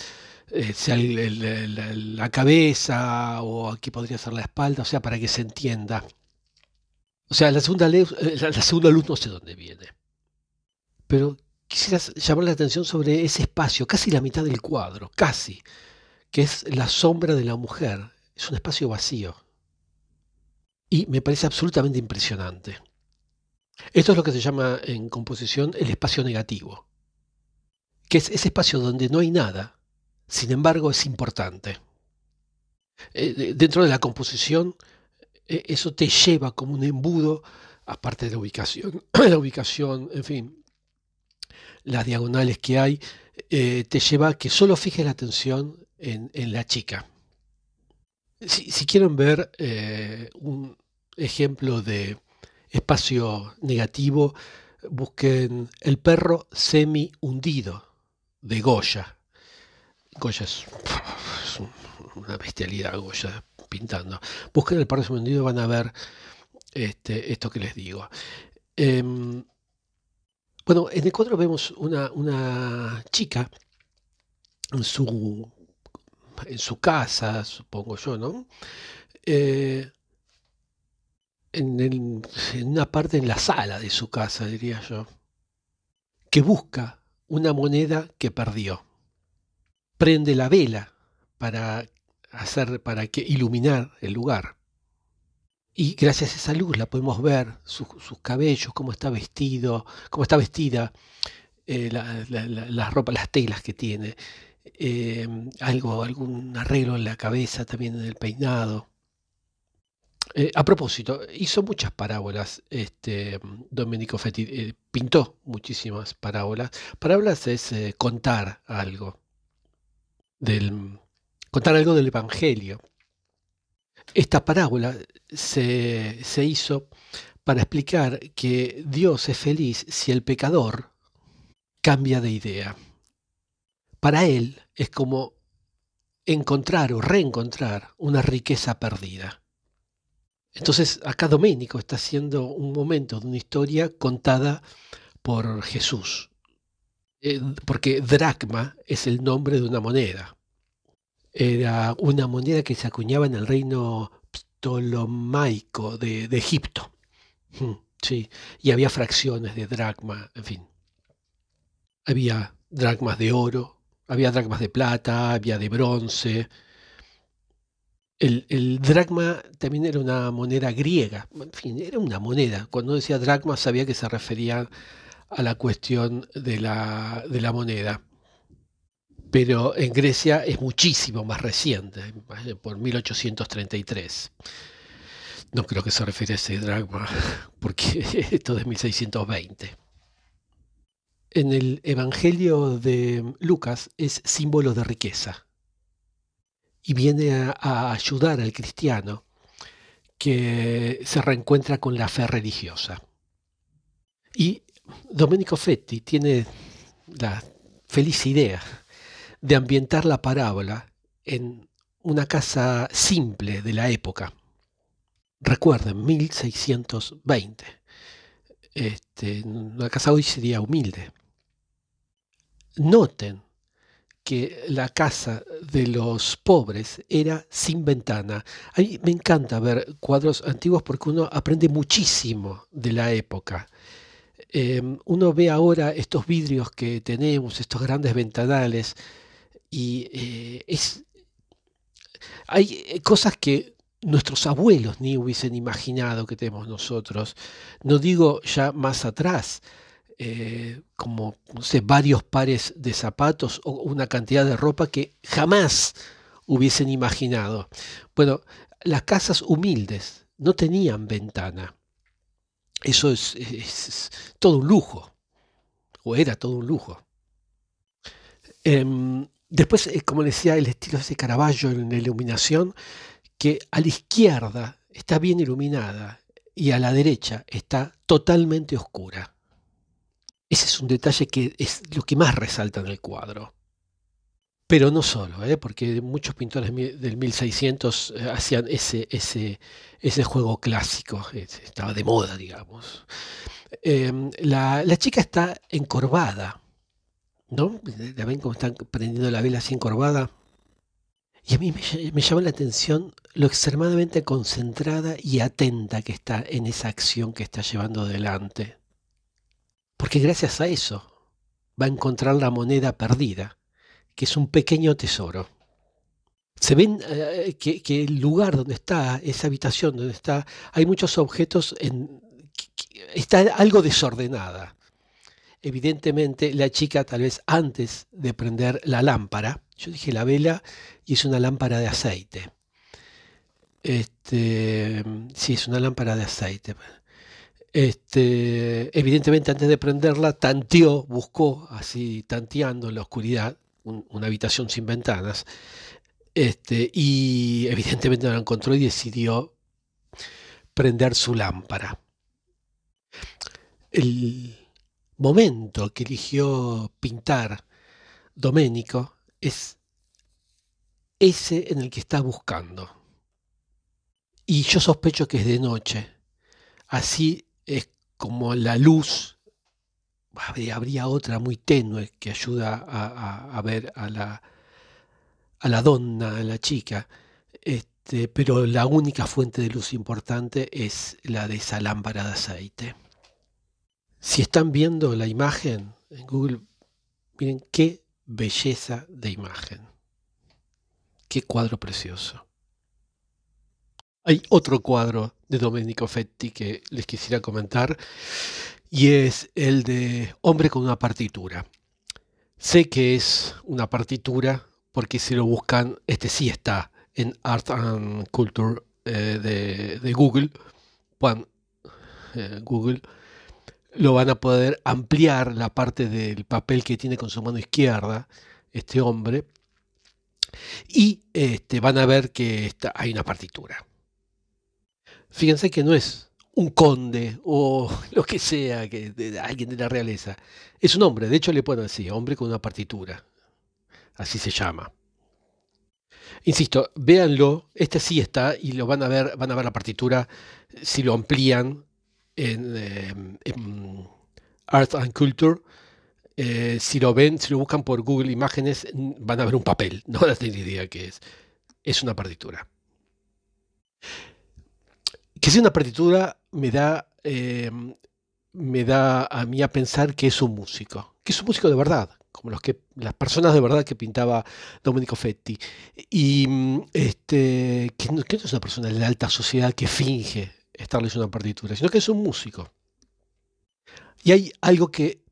Speaker 1: eh, sea la cabeza o aquí podría ser la espalda, o sea, para que se entienda. O sea, la segunda, eh, la segunda luz no sé dónde viene. Pero quisiera llamar la atención sobre ese espacio, casi la mitad del cuadro, casi, que es la sombra de la mujer. Es un espacio vacío. Y me parece absolutamente impresionante. Esto es lo que se llama en composición el espacio negativo, que es ese espacio donde no hay nada, sin embargo es importante. Eh, dentro de la composición, eh, eso te lleva como un embudo, aparte de la ubicación, la ubicación, en fin, las diagonales que hay, eh, te lleva a que solo fijes la atención en, la chica. Si, quieren ver un ejemplo de espacio negativo, busquen el perro semi hundido de Goya. Goya es, una bestialidad, Goya pintando. Busquen el perro semi hundido, van a ver este, esto que les digo. Em, bueno, en el cuadro vemos una, chica en su, en su casa, supongo yo, ¿no? Eh, en, una parte en la sala de su casa, diría yo, que busca una moneda que perdió. Prende la vela para hacer, para que iluminar el lugar. Y gracias a esa luz la podemos ver, sus cabellos, cómo está vestido, cómo está vestida, eh, las ropas, las telas que tiene, eh, algo, algún arreglo en la cabeza, también en el peinado. Eh, a propósito, hizo muchas parábolas, este, Domenico Fetti, pintó muchísimas parábolas. Parábolas es contar algo, del, contar algo del Evangelio. Esta parábola se, hizo para explicar que Dios es feliz si el pecador cambia de idea. Para él es como encontrar o reencontrar una riqueza perdida. Entonces acá Doménico está haciendo un momento de una historia contada por Jesús, eh, porque dracma es el nombre de una moneda era una moneda que se acuñaba en el reino ptolomaico de, Egipto. Mm, sí, y había fracciones de dracma, en fin. Había dracmas de oro, había dracmas de plata, había de bronce. El, el, dracma también era una moneda griega, en fin, era una moneda. Cuando decía dracma sabía que se refería a la cuestión de la, de la moneda pero en Grecia es muchísimo más reciente, por 1833. No creo que se refiere a ese drama, porque esto es 1620. En el Evangelio de Lucas es símbolo de riqueza y viene a, ayudar al cristiano que se reencuentra con la fe religiosa. Y Domenico Fetti tiene la feliz idea de ambientar la parábola en una casa simple de la época. Recuerden, 1620. Este, una casa hoy sería humilde. Noten que la casa de los pobres era sin ventana. A me encanta ver cuadros antiguos porque uno aprende muchísimo de la época. Em, uno ve ahora estos vidrios que tenemos, estos grandes ventanales, y eh, es, hay eh, cosas que nuestros abuelos ni hubiesen imaginado que tenemos nosotros. No digo ya más atrás, eh, como sé, varios pares de zapatos o una cantidad de ropa que jamás hubiesen imaginado. Bueno, las casas humildes no tenían ventana. Eso es, es todo un lujo, o era todo un lujo. Em, Después, eh, como decía, el estilo de ese Caravaggio en la iluminación, que a la izquierda está bien iluminada y a la derecha está totalmente oscura. Ese es un detalle que es lo que más resalta en el cuadro. pero no solo, ¿eh? porque muchos pintores del 1600 eh, hacían ese, ese, ese juego clásico, estaba de moda, digamos. Em, la, chica está encorvada, ¿no? ¿La ven cómo están prendiendo la vela así encorvada? Y a mí me, me llama la atención lo extremadamente concentrada y atenta que está en esa acción que está llevando adelante. Porque gracias a eso va a encontrar la moneda perdida que es un pequeño tesoro. Se ven eh, que, el lugar donde está, esa habitación donde está, hay muchos objetos, en, está algo desordenada. Evidentemente la chica tal vez antes de prender la lámpara, yo dije la vela y es una lámpara de aceite. Este, sí, es una lámpara de aceite. Este, evidentemente antes de prenderla tanteó, buscó así tanteando en la oscuridad una habitación sin ventanas, este, y evidentemente la encontró y decidió prender su lámpara. El momento que eligió pintar Doménico es ese en el que está buscando. Y yo sospecho que es de noche. Así es como la luz habría otra muy tenue que ayuda a, ver a la, a la donna, a la chica, este, pero la única fuente de luz importante es la de esa lámpara de aceite. Si están viendo la imagen en Google, miren qué belleza de imagen. Qué cuadro precioso. Hay otro cuadro de Domenico Fetti que les quisiera comentar y es el de Hombre con una partitura. Sé que es una partitura porque si lo buscan, este sí está en Art and Culture eh, de, Google. Eh, Google lo van a poder ampliar la parte del papel que tiene con su mano izquierda este hombre y este, van a ver que está, hay una partitura. Fíjense que no es un conde o lo que sea, que, alguien de la realeza. Es un hombre, de hecho le ponen así, hombre con una partitura. Así se llama. Insisto, véanlo, este sí está y lo van a ver, van a ver la partitura si lo amplían en, em, Art and Culture. Eh, si lo ven, si lo buscan por Google Imágenes, van a ver un papel. No van a tener idea qué es. Es una partitura. Que sea una partitura me da, eh, me da a mí a pensar que es un músico, que es un músico de verdad, como los que, las personas de verdad que pintaba Domenico Fetti. Y este, que, no, es una persona de la alta sociedad que finge estarles una partitura, sino que es un músico. Y hay algo que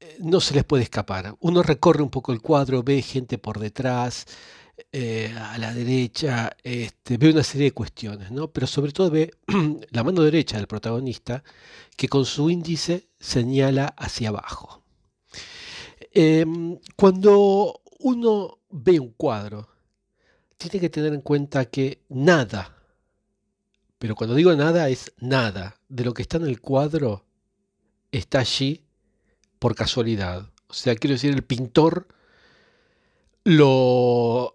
Speaker 1: eh, no se les puede escapar. Uno recorre un poco el cuadro, ve gente por detrás, eh, a la derecha, este, ve una serie de cuestiones, ¿no? pero sobre todo ve la mano derecha del protagonista que con su índice señala hacia abajo. Em, cuando uno ve un cuadro, tiene que tener en cuenta que nada, pero cuando digo nada es nada, de lo que está en el cuadro está allí por casualidad. O sea, quiero decir, el pintor lo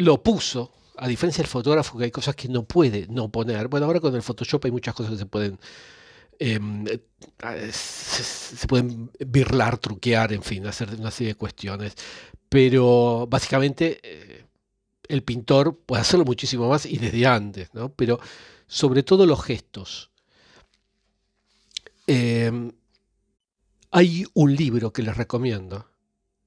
Speaker 1: lo puso, a diferencia del fotógrafo que hay cosas que no puede no poner. Bueno, ahora con el Photoshop hay muchas cosas que se pueden em, se, pueden birlar, truquear, en fin, hacer una serie de cuestiones. Pero básicamente eh, el pintor puede hacerlo muchísimo más y desde antes, ¿no? Pero sobre todo los gestos. Em, hay un libro que les recomiendo,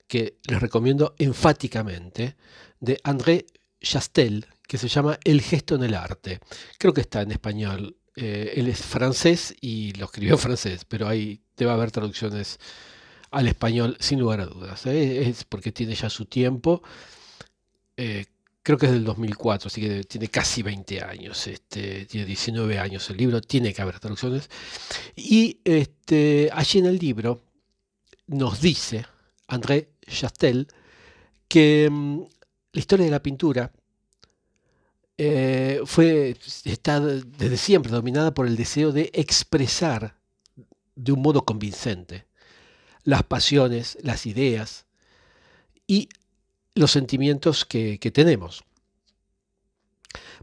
Speaker 1: que les recomiendo enfáticamente, de André Chastel, que se llama El gesto en el arte. Creo que está en español. Eh, él es francés y lo escribió en francés, pero ahí debe haber traducciones al español sin lugar a dudas. ¿eh? Es porque tiene ya su tiempo. Eh, creo que es del 2004, así que tiene casi 20 años, este, tiene 19 años el libro, tiene que haber traducciones. Y este, allí en el libro nos dice André Chastel que mm, la historia de la pintura eh, fue, está desde siempre dominada por el deseo de expresar de un modo convincente las pasiones, las ideas y los sentimientos que, tenemos.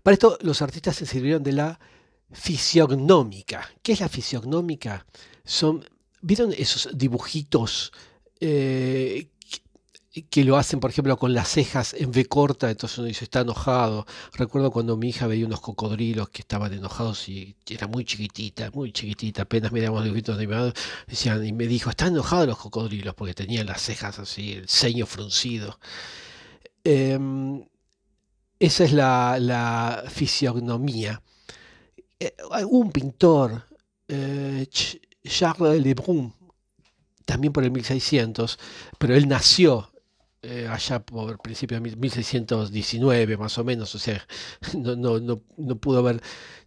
Speaker 1: Para esto los artistas se sirvieron de la fisiognómica. ¿Qué es la fisiognómica? Son, ¿Vieron esos dibujitos eh, que lo hacen, por ejemplo, con las cejas en V corta, entonces uno dice, está enojado. Recuerdo cuando mi hija veía unos cocodrilos que estaban enojados y era muy chiquitita, muy chiquitita, apenas mirábamos dibujitos animados, decían, y me dijo, están enojados los cocodrilos porque tenían las cejas así, el ceño fruncido. Em, esa es la, fisionomía. Eh, un pintor, eh, Charles Lebrun, también por el 1600, pero él nació eh, allá por principio de 1619 más o menos, o sea, no, no, no, no pudo haber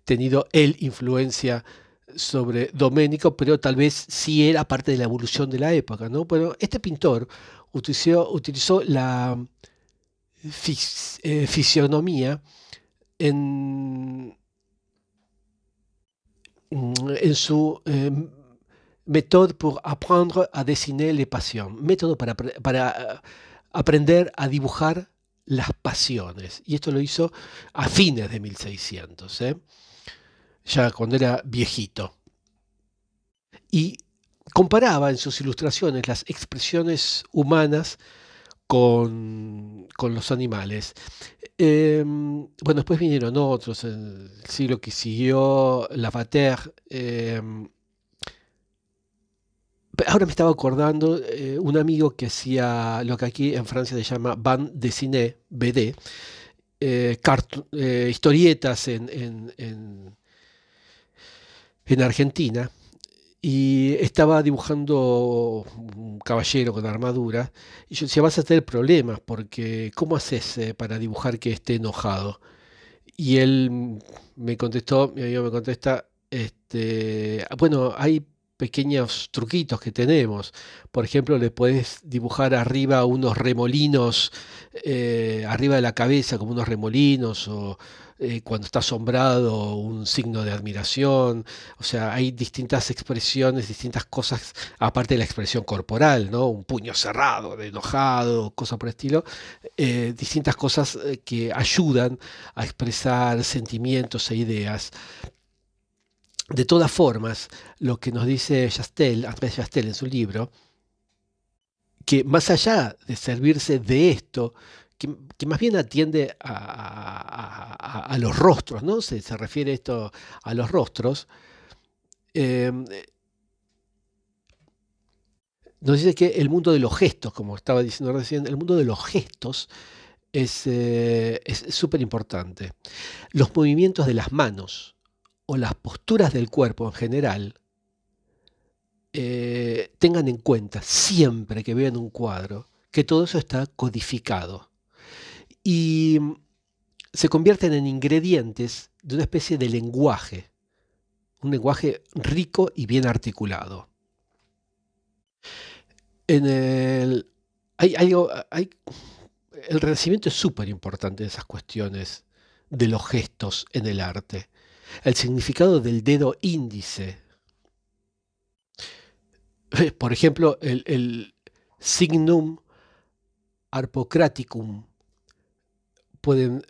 Speaker 1: tenido él influencia sobre Doménico, pero tal vez sí era parte de la evolución de la época, ¿no? Pero este pintor utilizó, utilizó la eh, fisionomía en, en su eh, método para aprender a dessiner les passions, método para, para aprender a dibujar las pasiones. Y esto lo hizo a fines de 1600, ¿eh? ya cuando era viejito. Y comparaba en sus ilustraciones las expresiones humanas con, los animales. Em, bueno, después vinieron otros, en el siglo que siguió, Lavater, eh, Ahora me estaba acordando eh, un amigo que hacía lo que aquí en Francia se llama band dessinée, BD, eh, eh, historietas en, en, en, Argentina, y estaba dibujando un caballero con armadura, y yo decía, vas a tener problemas, porque ¿cómo haces para dibujar que esté enojado? Y él me contestó, mi amigo me contesta, este, bueno, hay pequeños truquitos que tenemos. Por ejemplo, le puedes dibujar arriba unos remolinos, eh, arriba de la cabeza como unos remolinos, o eh, cuando está asombrado un signo de admiración. O sea, hay distintas expresiones, distintas cosas, aparte de la expresión corporal, ¿no? Un puño cerrado, de enojado, cosas por el estilo. Eh, distintas cosas que ayudan a expresar sentimientos e ideas. De todas formas, lo que nos dice Chastel, Andrés Chastel en su libro, que más allá de servirse de esto, que, más bien atiende a, los rostros, ¿no? Se, se, refiere esto a los rostros. Em, nos dice que el mundo de los gestos, como estaba diciendo recién, el mundo de los gestos es eh, súper importante. Los movimientos de las manos, o las posturas del cuerpo en general, eh, tengan en cuenta siempre que vean un cuadro que todo eso está codificado y se convierten en ingredientes de una especie de lenguaje, un lenguaje rico y bien articulado. En el, hay, hay, el Renacimiento es súper importante en esas cuestiones de los gestos en el arte el significado del dedo índice. Por ejemplo, el, signum arpocraticum. Pueden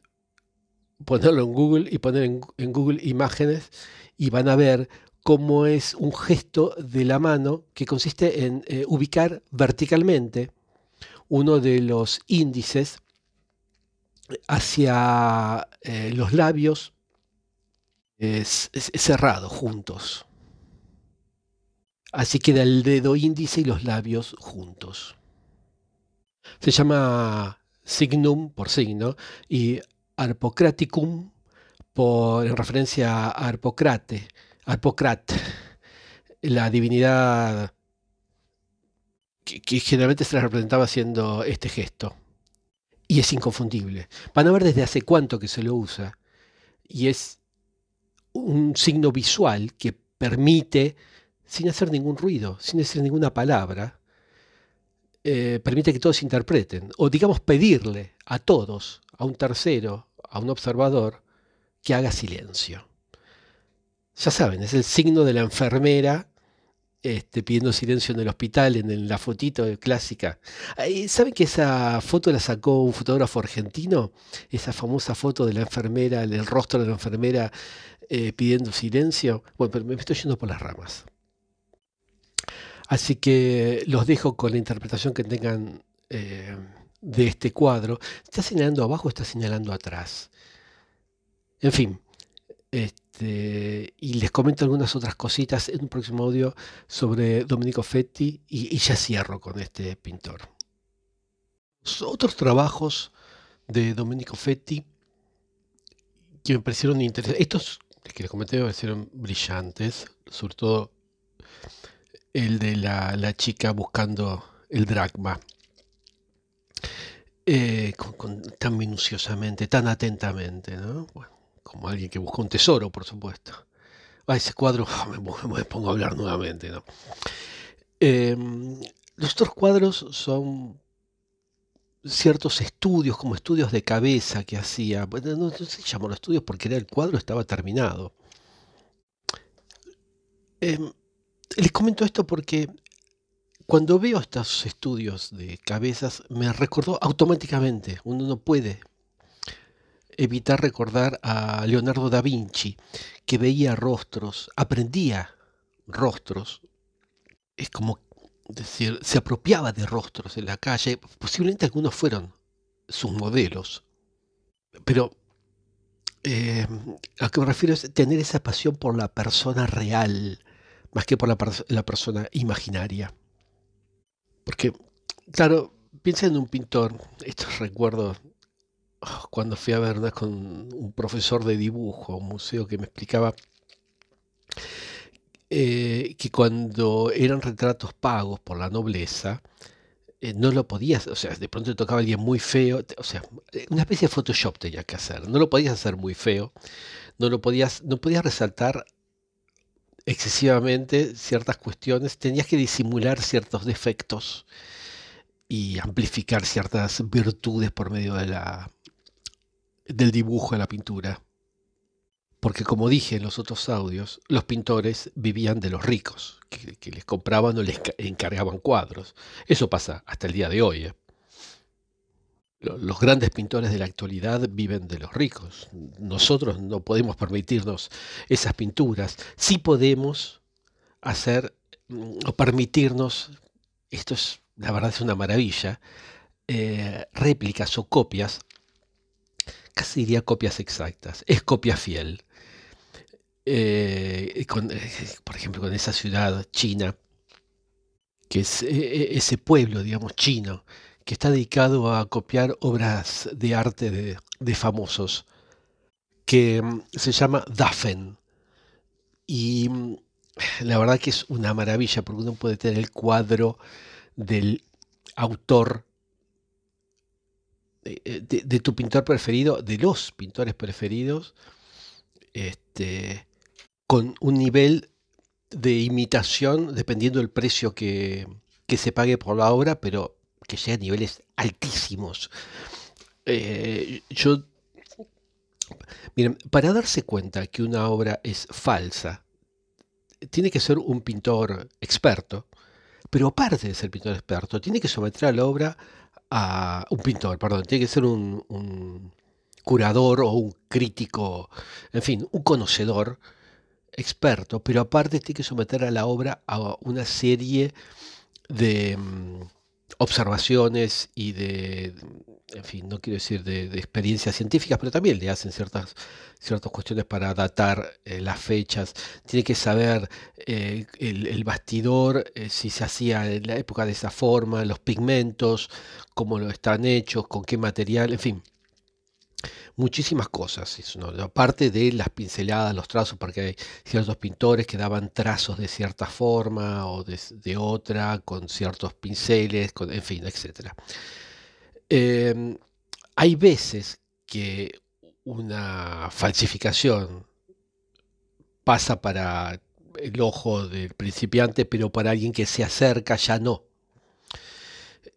Speaker 1: ponerlo en Google y poner en, Google imágenes y van a ver cómo es un gesto de la mano que consiste en eh, ubicar verticalmente uno de los índices hacia eh, los labios es, cerrado, juntos. Así queda el dedo índice y los labios juntos. Se llama signum por signo y arpocraticum por, en referencia a Arpocrate, Arpocrat, la divinidad que, que, generalmente se la representaba haciendo este gesto. Y es inconfundible. Van a ver desde hace cuánto que se lo usa. Y es un signo visual que permite, sin hacer ningún ruido, sin decir ninguna palabra, eh, permite que todos interpreten, o digamos pedirle a todos, a un tercero, a un observador, que haga silencio. Ya saben, es el signo de la enfermera este, pidiendo silencio en el hospital, en, la fotito clásica. ¿Saben que esa foto la sacó un fotógrafo argentino? Esa famosa foto de la enfermera, el rostro de la enfermera eh, pidiendo silencio. Bueno, pero me estoy yendo por las ramas. Así que los dejo con la interpretación que tengan eh, de este cuadro. ¿Está señalando abajo o está señalando atrás? En fin. Este, y les comento algunas otras cositas en un próximo audio sobre Domenico Fetti y, ya cierro con este pintor. Otros trabajos de Domenico Fetti que me parecieron interesantes. Estos que les comenté me parecieron brillantes, sobre todo el de la, chica buscando el dragma. Eh, tan minuciosamente, tan atentamente, ¿no? como alguien que busca un tesoro, por supuesto. Ah, ese cuadro, me, pongo a hablar nuevamente. Em, los otros cuadros son ciertos estudios, como estudios de cabeza que hacía. No, se llamó los estudios porque era el cuadro estaba terminado. Em, les comento esto porque cuando veo estos estudios de cabezas me recordó automáticamente, uno no puede evitar recordar a Leonardo da Vinci, que veía rostros, aprendía rostros. Es como decir, se apropiaba de rostros en la calle, posiblemente algunos fueron sus modelos. Pero eh, a lo que me refiero es tener esa pasión por la persona real, más que por la, persona imaginaria. Porque, claro, piensa en un pintor, estos recuerdos cuando fui a ver con un profesor de dibujo, un museo que me explicaba eh, que cuando eran retratos pagos por la nobleza, eh, no lo podías, o sea, de pronto te tocaba alguien muy feo, o sea, una especie de Photoshop tenía que hacer, no lo podías hacer muy feo, no lo podías, no podías resaltar excesivamente ciertas cuestiones, tenías que disimular ciertos defectos y amplificar ciertas virtudes por medio de la, del dibujo a la pintura. Porque como dije en los otros audios, los pintores vivían de los ricos, que, les compraban o les encargaban cuadros. Eso pasa hasta el día de hoy. ¿eh? Los grandes pintores de la actualidad viven de los ricos. Nosotros no podemos permitirnos esas pinturas. Sí podemos hacer mm, o permitirnos, esto es, la verdad es una maravilla, eh, réplicas o copias casi diría copias exactas, es copia fiel. Eh, eh, por ejemplo, con esa ciudad china, que es eh, ese pueblo, digamos, chino, que está dedicado a copiar obras de arte de, famosos, que mm, se llama Dafen. Y mm, la verdad que es una maravilla, porque uno puede tener el cuadro del autor eh, de, tu pintor preferido, de los pintores preferidos, este, con un nivel de imitación dependiendo del precio que, se pague por la obra, pero que sea a niveles altísimos. Eh, yo, miren, para darse cuenta que una obra es falsa, tiene que ser un pintor experto, pero aparte de ser pintor experto, tiene que someter a la obra a un pintor, perdón, tiene que ser un, curador o un crítico, en fin, un conocedor experto, pero aparte tiene que someter a la obra a una serie de mm, observaciones y de, en fin, no quiero decir de, experiencias científicas, pero también le hacen ciertas, ciertas cuestiones para datar eh, las fechas. Tiene que saber eh, el, bastidor, eh, si se hacía en la época de esa forma, los pigmentos, cómo lo están hechos, con qué material, en fin. Muchísimas cosas, aparte de las pinceladas, los trazos, porque hay ciertos pintores que daban trazos de cierta forma o de, otra, con ciertos pinceles, con, en fin, etcétera. Em, hay veces que una falsificación pasa para el ojo del principiante, pero para alguien que se acerca ya no.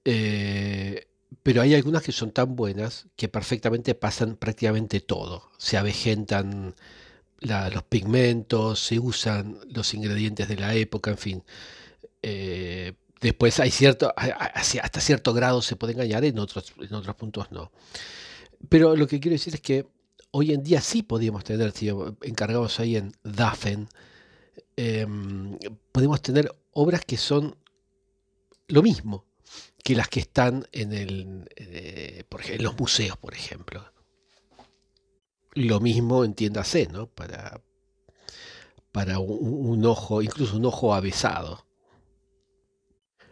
Speaker 1: Eh, pero hay algunas que son tan buenas que perfectamente pasan prácticamente todo. Se avejentan los pigmentos, se usan los ingredientes de la época, en fin. Eh, después hay cierto, hasta cierto grado se puede engañar, en otros, en otros puntos no. Pero lo que quiero decir es que hoy en día sí podríamos tener, si encargamos ahí en Dafen, em, podemos tener obras que son lo mismo que las que están en, el, eh, por ejemplo, los museos, por ejemplo. Lo mismo entiéndase, ¿no? Para, para un, ojo, incluso un ojo avesado.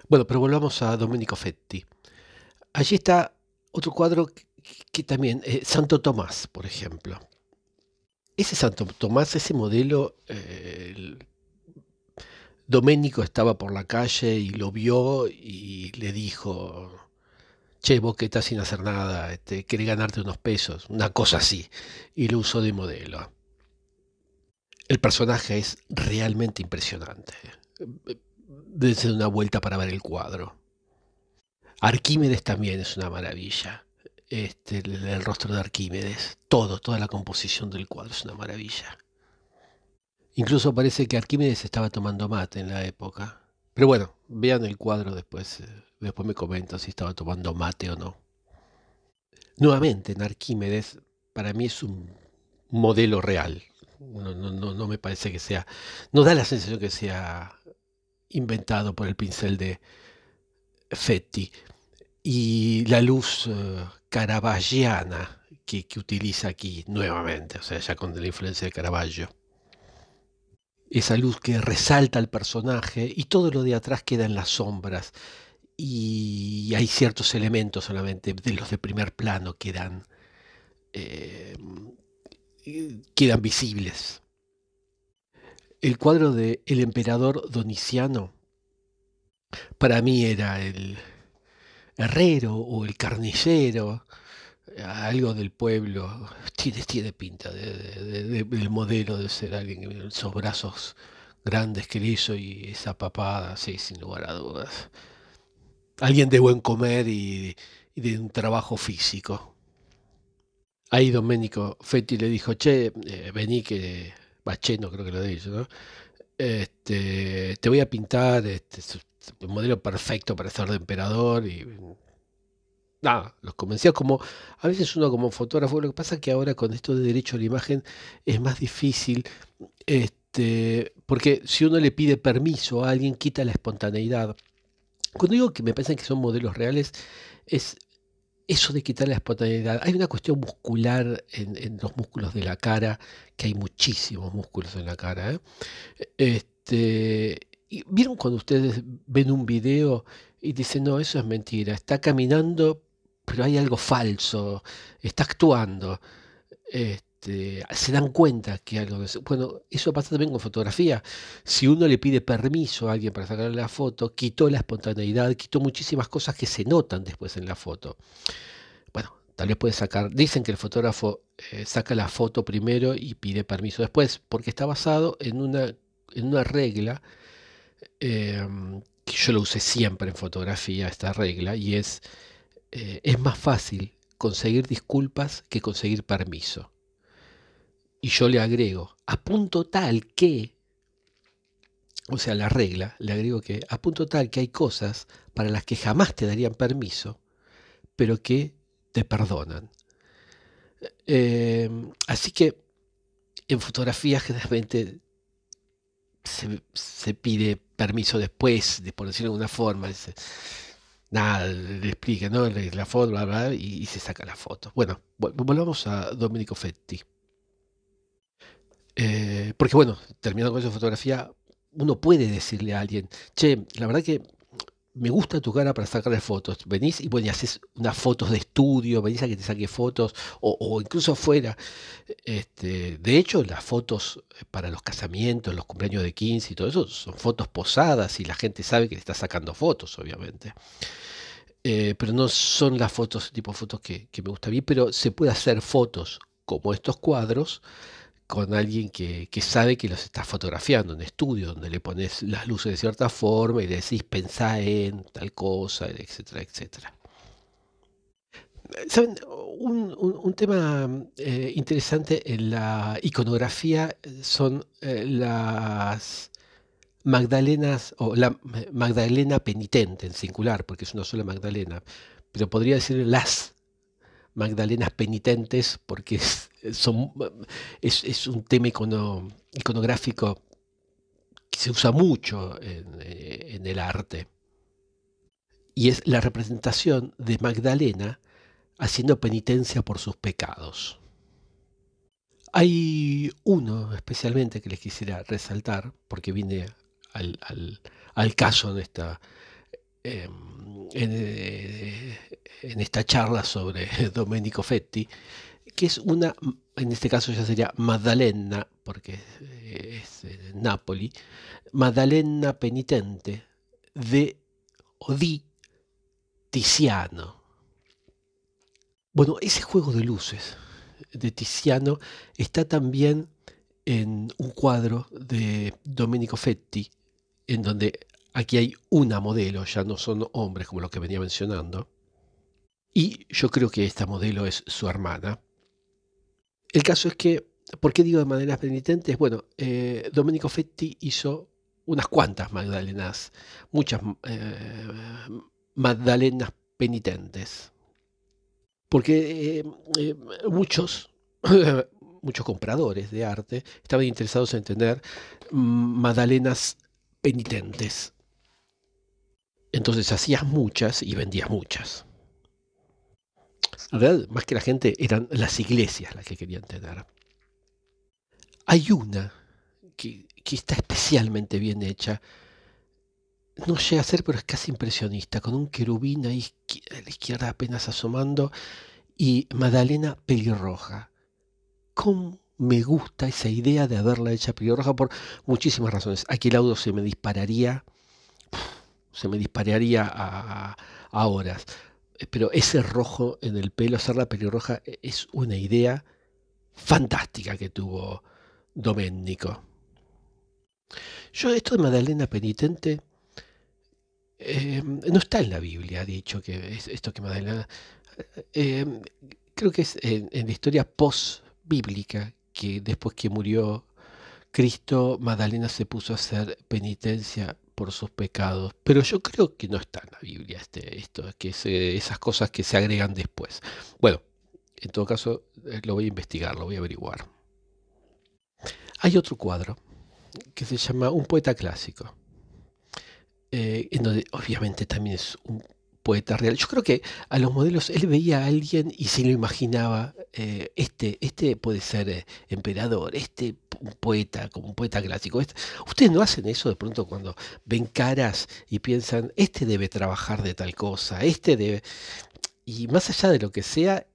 Speaker 1: Bueno, pero volvamos a Domenico Fetti. Allí está otro cuadro que, también, eh, Santo Tomás, por ejemplo. Ese Santo Tomás, ese modelo, eh, Domenico estaba por la calle y lo vio y le dijo, che, vos que estás sin hacer nada, este, querés ganarte unos pesos, una cosa así, y lo usó de modelo. El personaje es realmente impresionante. Desde una vuelta para ver el cuadro. Arquímedes también es una maravilla. Este, el, rostro de Arquímedes, todo, toda la composición del cuadro es una maravilla. Incluso parece que Arquímedes estaba tomando mate en la época. Pero bueno, vean el cuadro después. Eh, después me comentan si estaba tomando mate o no. Nuevamente, en Arquímedes, para mí es un modelo real. No, me parece que sea. No da la sensación que sea inventado por el pincel de Fetti. Y la luz uh, caravalliana que, que utiliza aquí nuevamente, o sea, ya con la influencia de Caravaggio esa luz que resalta al personaje y todo lo de atrás queda en las sombras y hay ciertos elementos solamente de los de primer plano que quedan, eh, quedan visibles. El cuadro de El emperador Doniciano para mí era el herrero o el carnicero algo del pueblo, tiene, tiene pinta del modelo de ser alguien, esos brazos grandes que le hizo y esa papada, sí, sin lugar a dudas. Alguien de buen comer y, de un trabajo físico. Ahí Domenico Fetti le dijo, che, eh, vení que, va, no creo que lo dicho, ¿no? Este, te voy a pintar este, el modelo perfecto para ser de emperador y nada, los convencía como, a veces uno como fotógrafo, lo que pasa es que ahora con esto de derecho a la imagen es más difícil, este, porque si uno le pide permiso a alguien, quita la espontaneidad. Cuando digo que me parecen que son modelos reales, es eso de quitar la espontaneidad. Hay una cuestión muscular en, los músculos de la cara, que hay muchísimos músculos en la cara. ¿eh? Este, ¿Vieron cuando ustedes ven un video y dicen, no, eso es mentira, está caminando pero hay algo falso, está actuando. Este, se dan cuenta que algo... Bueno, eso pasa también con fotografía. Si uno le pide permiso a alguien para sacarle la foto, quitó la espontaneidad, quitó muchísimas cosas que se notan después en la foto. Bueno, tal vez puede sacar... Dicen que el fotógrafo eh, saca la foto primero y pide permiso después, porque está basado en una, en una regla em, que yo lo usé siempre en fotografía, esta regla, y es eh, es más fácil conseguir disculpas que conseguir permiso. Y yo le agrego, a punto tal que, o sea, la regla, le agrego que a punto tal que hay cosas para las que jamás te darían permiso, pero que te perdonan. Eh, así que en fotografía generalmente se, pide permiso después, de por decirlo de alguna forma nada, le explica, ¿no? La foto, bla, bla, y, se saca la foto. Bueno, volvamos a Domenico Fetti. Eh, porque bueno, terminando con esa fotografía, uno puede decirle a alguien, che, la verdad que me gusta tu cara para sacarle fotos. Venís y bueno, y haces unas fotos de estudio, venís a que te saque fotos, o, incluso afuera. Este, de hecho, las fotos para los casamientos, los cumpleaños de 15 y todo eso, son fotos posadas y la gente sabe que le está sacando fotos, obviamente. Eh, pero no son las fotos, tipo fotos que, que me gusta bien, pero se puede hacer fotos como estos cuadros con alguien que, sabe que los está fotografiando en estudio, donde le pones las luces de cierta forma y decís pensá en tal cosa, etcétera, etcétera. ¿Saben? Un, tema eh, interesante en la iconografía son eh, las Magdalenas, o la Magdalena penitente en singular, porque es una sola Magdalena, pero podría decir las Magdalenas penitentes, porque es, un tema iconográfico que se usa mucho en el arte. Y es la representación de Magdalena haciendo penitencia por sus pecados. Hay uno especialmente que les quisiera resaltar, porque viene al, caso en esta, em, eh, en, esta charla sobre Domenico Fetti, que es una, en este caso ya sería Maddalena, porque es en Nápoli, Maddalena penitente de o di Tiziano. Bueno, ese juego de luces de Tiziano está también en un cuadro de Domenico Fetti, en donde aquí hay una modelo, ya no son hombres como los que venía mencionando, y yo creo que esta modelo es su hermana. El caso es que, ¿por qué digo de maneras penitentes? Bueno, eh, Domenico Fetti hizo unas cuantas Magdalenas, muchas eh, Magdalenas penitentes porque eh, eh, muchos, muchos compradores de arte estaban interesados en tener magdalenas penitentes. Entonces hacías muchas y vendías muchas. En realidad, más que la gente, eran las iglesias las que querían tener. Hay una que, está especialmente bien hecha, no llega a ser, pero es casi impresionista, con un querubín ahí a la izquierda apenas asomando y Madalena pelirroja. ¿Cómo me gusta esa idea de haberla hecha pelirroja por muchísimas razones? Aquí el audio se me dispararía, se me dispararía a, horas. Pero ese rojo en el pelo, hacerla pelirroja, es una idea fantástica que tuvo Domenico. Yo esto de Madalena penitente eh, no está en la Biblia, dicho que esto que Magdalena... Eh, creo que es en, la historia post-bíblica que después que murió Cristo, Magdalena se puso a hacer penitencia por sus pecados. Pero yo creo que no está en la Biblia este, esto, que esas cosas que se agregan después. Bueno, en todo caso eh, lo voy a investigar, lo voy a averiguar. Hay otro cuadro que se llama Un poeta clásico eh, en donde obviamente también es un poeta real. Yo creo que a los modelos él veía a alguien y se lo imaginaba, eh, este, este puede ser eh, emperador, este un poeta, como un poeta clásico. Este, ustedes no hacen eso de pronto cuando ven caras y piensan, este debe trabajar de tal cosa, este debe... Y más allá de lo que sea,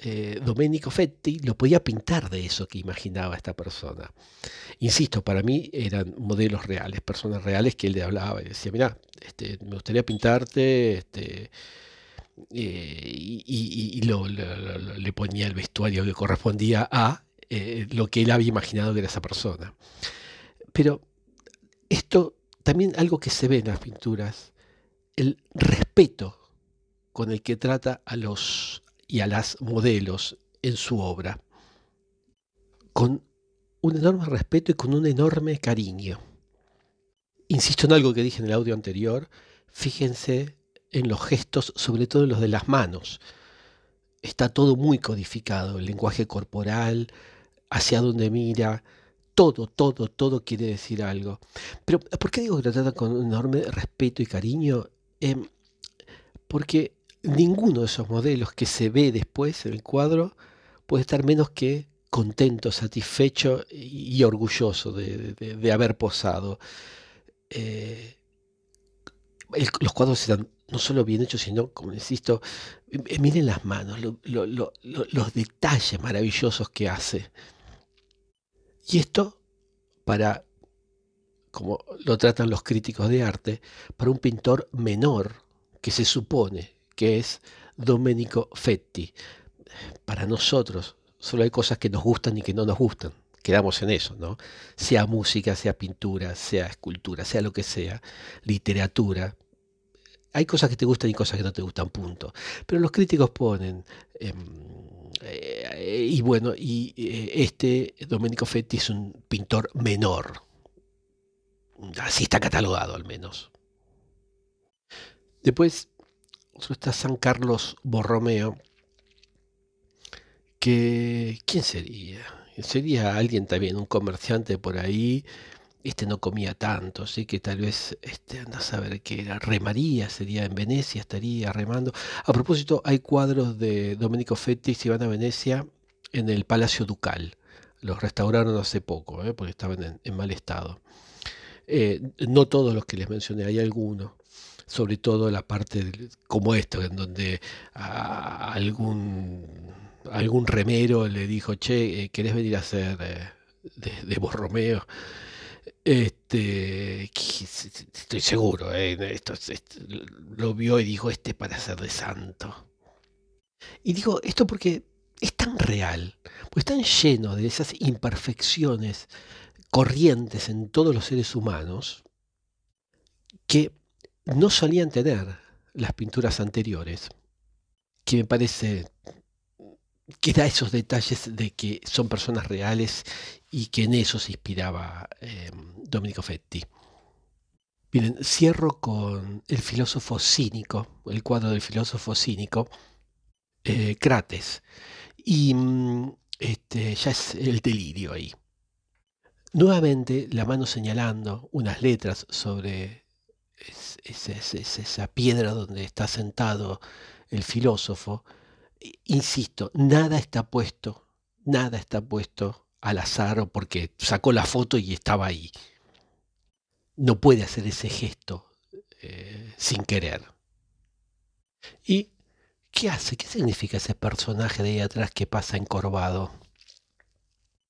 Speaker 1: eh, Domenico Fetti lo podía pintar de eso que imaginaba esta persona. Insisto, para mí eran modelos reales, personas reales que él le hablaba y decía, mira, este, me gustaría pintarte, este, eh, y, le ponía el vestuario que correspondía a eh, lo que él había imaginado que era esa persona. Pero esto también algo que se ve en las pinturas, el respeto con el que trata a los y a las modelos en su obra, con un enorme respeto y con un enorme cariño. Insisto en algo que dije en el audio anterior, fíjense en los gestos, sobre todo en los de las manos. Está todo muy codificado, el lenguaje corporal, hacia dónde mira, todo, todo, todo quiere decir algo. Pero, ¿por qué digo que lo trata con un enorme respeto y cariño? Em, porque ninguno de esos modelos que se ve después en el cuadro puede estar menos que contento, satisfecho y orgulloso de, haber posado. Eh, los cuadros están no solo bien hechos, sino, como insisto, eh, miren las manos, los detalles maravillosos que hace. Y esto para, como lo tratan los críticos de arte, para un pintor menor que se supone que es Domenico Fetti. Para nosotros solo hay cosas que nos gustan y que no nos gustan. Quedamos en eso, ¿no? Sea música, sea pintura, sea escultura, sea lo que sea, literatura. hay cosas que te gustan y cosas que no te gustan, punto. Pero los críticos ponen, em, eh, y bueno, y eh, este Domenico Fetti es un pintor menor. Así está catalogado al menos. Después está San Carlos Borromeo, que ¿quién sería? Sería alguien también, un comerciante por ahí. Este no comía tanto, así que tal vez este, anda a saber qué era. Remaría, sería en Venecia, estaría remando. A propósito, hay cuadros de Domenico Fetti, si van a Venecia, en el Palacio Ducal. Los restauraron hace poco, ¿eh? porque estaban en, mal estado. Eh, no todos los que les mencioné, hay algunos sobre todo la parte como esto, en donde algún, algún remero le dijo, che, eh, ¿querés venir a hacer de, Borromeo? Este, estoy seguro, eh, esto, lo vio y dijo, este para ser de santo. Y digo esto porque es tan real, pues tan lleno de esas imperfecciones corrientes en todos los seres humanos, que no solían tener las pinturas anteriores, que me parece que da esos detalles de que son personas reales y que en eso se inspiraba eh, Domenico Fetti. Miren, cierro con el filósofo cínico, el cuadro del filósofo cínico, eh, Crates, y mm, este, ya es el delirio ahí. Nuevamente la mano señalando unas letras sobre es, esa piedra donde está sentado el filósofo. Insisto, nada está puesto, nada está puesto al azar o porque sacó la foto y estaba ahí. No puede hacer ese gesto eh, sin querer. ¿Y qué hace? ¿Qué significa ese personaje de ahí atrás que pasa encorvado?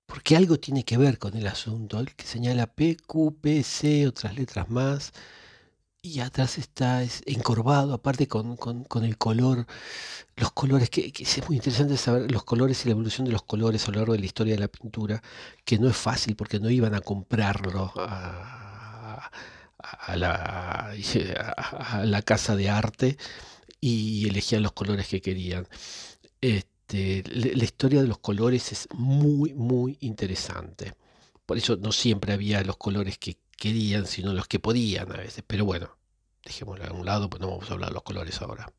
Speaker 1: Porque algo tiene que ver con el asunto. El que señala P, Q, P, C, otras letras más y atrás está encorvado, aparte con, el color, los colores, que, es muy interesante saber los colores y la evolución de los colores a lo largo de la historia de la pintura, que no es fácil porque no iban a comprarlo a, la, a la, casa de arte y elegían los colores que querían. Este, la historia de los colores es muy, muy interesante. Por eso no siempre había los colores que querían, sino los que podían a veces. Pero bueno, dejémoslo a un lado, pues no vamos a hablar de los colores ahora.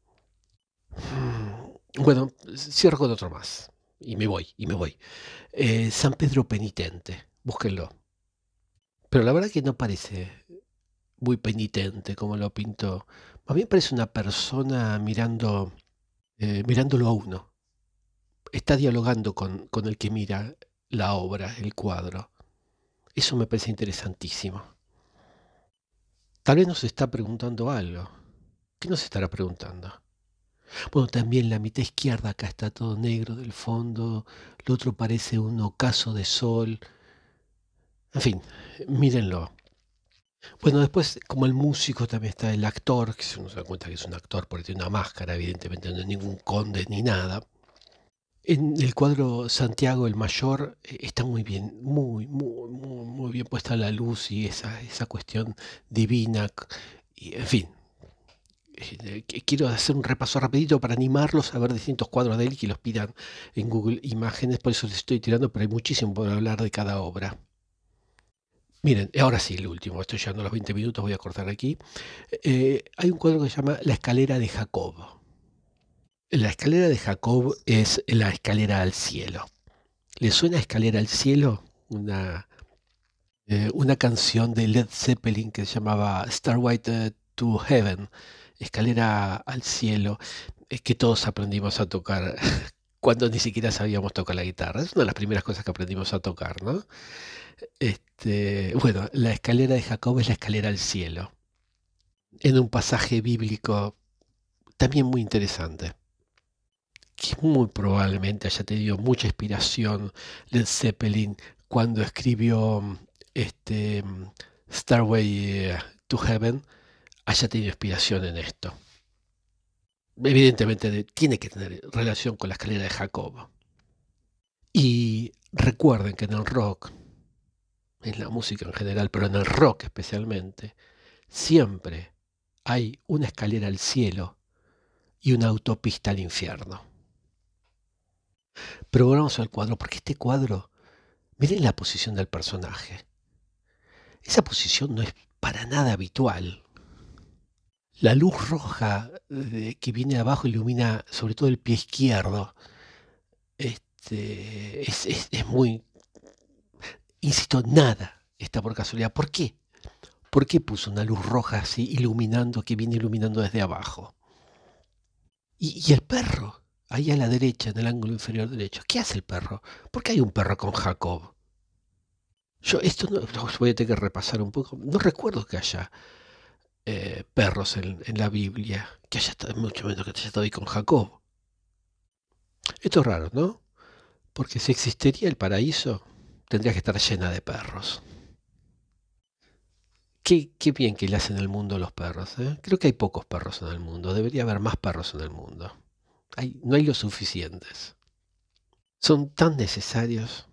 Speaker 1: Mm, bueno, cierro con otro más. Y me voy, y me voy. Eh, San Pedro Penitente, búsquenlo. Pero la verdad que no parece muy penitente como lo pintó. Mí me parece una persona mirando, eh, mirándolo a uno. Está dialogando con, con el que mira la obra, el cuadro. Eso me parece interesantísimo. Tal vez nos está preguntando algo. ¿Qué nos estará preguntando? Bueno, también la mitad izquierda acá está todo negro del fondo, el otro parece un ocaso de sol. En fin, mírenlo. Bueno, después, como el músico, también está el actor, que se da cuenta que es un actor porque tiene una máscara, evidentemente no es ningún conde ni nada. En el cuadro Santiago el Mayor eh, está muy bien, muy, muy, muy, bien puesta la luz y esa, esa cuestión divina. Y, en fin, eh, quiero hacer un repaso rapidito para animarlos a ver distintos cuadros de él y que los pidan en Google Imágenes, por eso les estoy tirando, pero hay muchísimo por hablar de cada obra. Miren, ahora sí, el último, estoy llegando a los 20 minutos, voy a cortar aquí. Eh, hay un cuadro que se llama La escalera de Jacob. La escalera de Jacob es la escalera al cielo. ¿Le suena escalera al cielo? Una, eh, una canción de Led Zeppelin que se llamaba Starway to Heaven, escalera al cielo, es que todos aprendimos a tocar cuando ni siquiera sabíamos tocar la guitarra. Es una de las primeras cosas que aprendimos a tocar, ¿no? Este, bueno, la escalera de Jacob es la escalera al cielo. En un pasaje bíblico también muy interesante que muy probablemente haya tenido mucha inspiración Led Zeppelin cuando escribió este Starway to Heaven, haya tenido inspiración en esto. Evidentemente tiene que tener relación con la escalera de Jacob. Y recuerden que en el rock, en la música en general, pero en el rock especialmente, siempre hay una escalera al cielo y una autopista al infierno. Pero volvamos al cuadro, porque este cuadro, miren la posición del personaje. Esa posición no es para nada habitual. La luz roja eh, que viene abajo ilumina sobre todo el pie izquierdo. Este, es, es muy... Insisto, nada está por casualidad. ¿Por qué? ¿Por qué puso una luz roja así iluminando, que viene iluminando desde abajo? Y, el perro, ahí a la derecha, en el ángulo inferior derecho. ¿Qué hace el perro? ¿Por qué hay un perro con Jacob? Yo esto no, voy a tener que repasar un poco. No recuerdo que haya eh, perros en, la Biblia, que haya estado, mucho menos que haya estado ahí con Jacob. Esto es raro, ¿no? Porque si existiría el paraíso, tendría que estar llena de perros. Qué, bien que le hacen el mundo los perros. ¿eh? Creo que hay pocos perros en el mundo. Debería haber más perros en el mundo. No hay los suficientes. Son tan necesarios.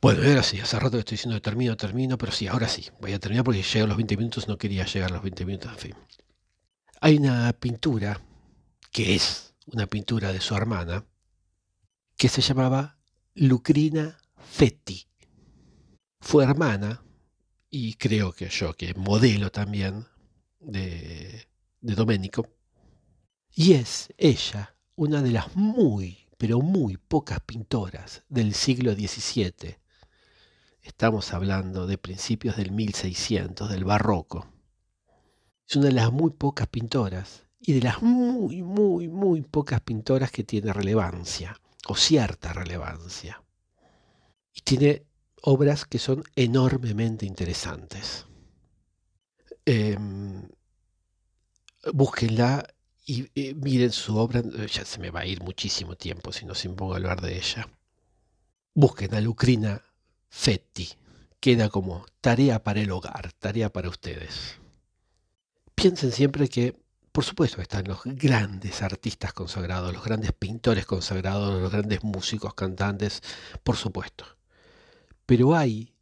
Speaker 1: Bueno, ahora sí, hace rato que estoy diciendo termino, termino, pero sí, ahora sí, voy a terminar porque llego a los 20 minutos, no quería llegar a los 20 minutos, en fin. Hay una pintura, que es una pintura de su hermana, que se llamaba Lucrina Fetti. Fue hermana y creo que yo, que modelo también de, de Domenico, y es ella una de las muy, pero muy pocas pintoras del siglo XVII. Estamos hablando de principios del 1600, del barroco. Es una de las muy pocas pintoras y de las muy, muy, muy pocas pintoras que tiene relevancia, o cierta relevancia. Y tiene obras que son enormemente interesantes. Em, búsquenla y eh, miren su obra. Ya se me va a ir muchísimo tiempo si no se impongo a hablar de ella. Busquen a Lucrina Fetti. Queda como tarea para el hogar, tarea para ustedes. Piensen siempre que, por supuesto, están los grandes artistas consagrados, los grandes pintores consagrados, los grandes músicos, cantantes, por supuesto. Pero hay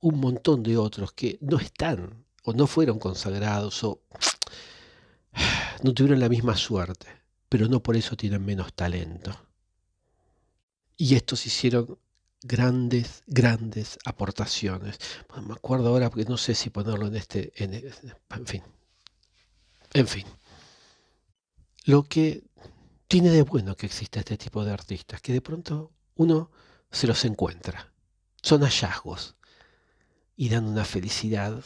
Speaker 1: un montón de otros que no están o no fueron consagrados o no tuvieron la misma suerte, pero no por eso tienen menos talento. Y estos hicieron grandes, grandes aportaciones. me acuerdo ahora porque no sé si ponerlo en este, en, en fin, en fin. Lo que tiene de bueno que exista este tipo de artistas, que de pronto uno se los encuentra son hallazgos y dan una felicidad.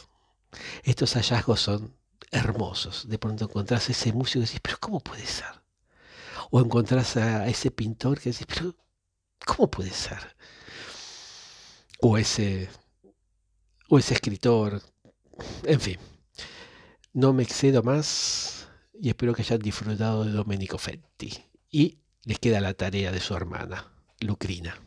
Speaker 1: Estos hallazgos son hermosos. De pronto encontrás a ese músico y decís, pero ¿cómo puede ser? O encontrás a ese pintor que decís, pero ¿cómo puede ser? O ese, o ese escritor. En fin, no me excedo más y espero que hayan disfrutado de Domenico Fetti. Y les queda la tarea de su hermana, Lucrina.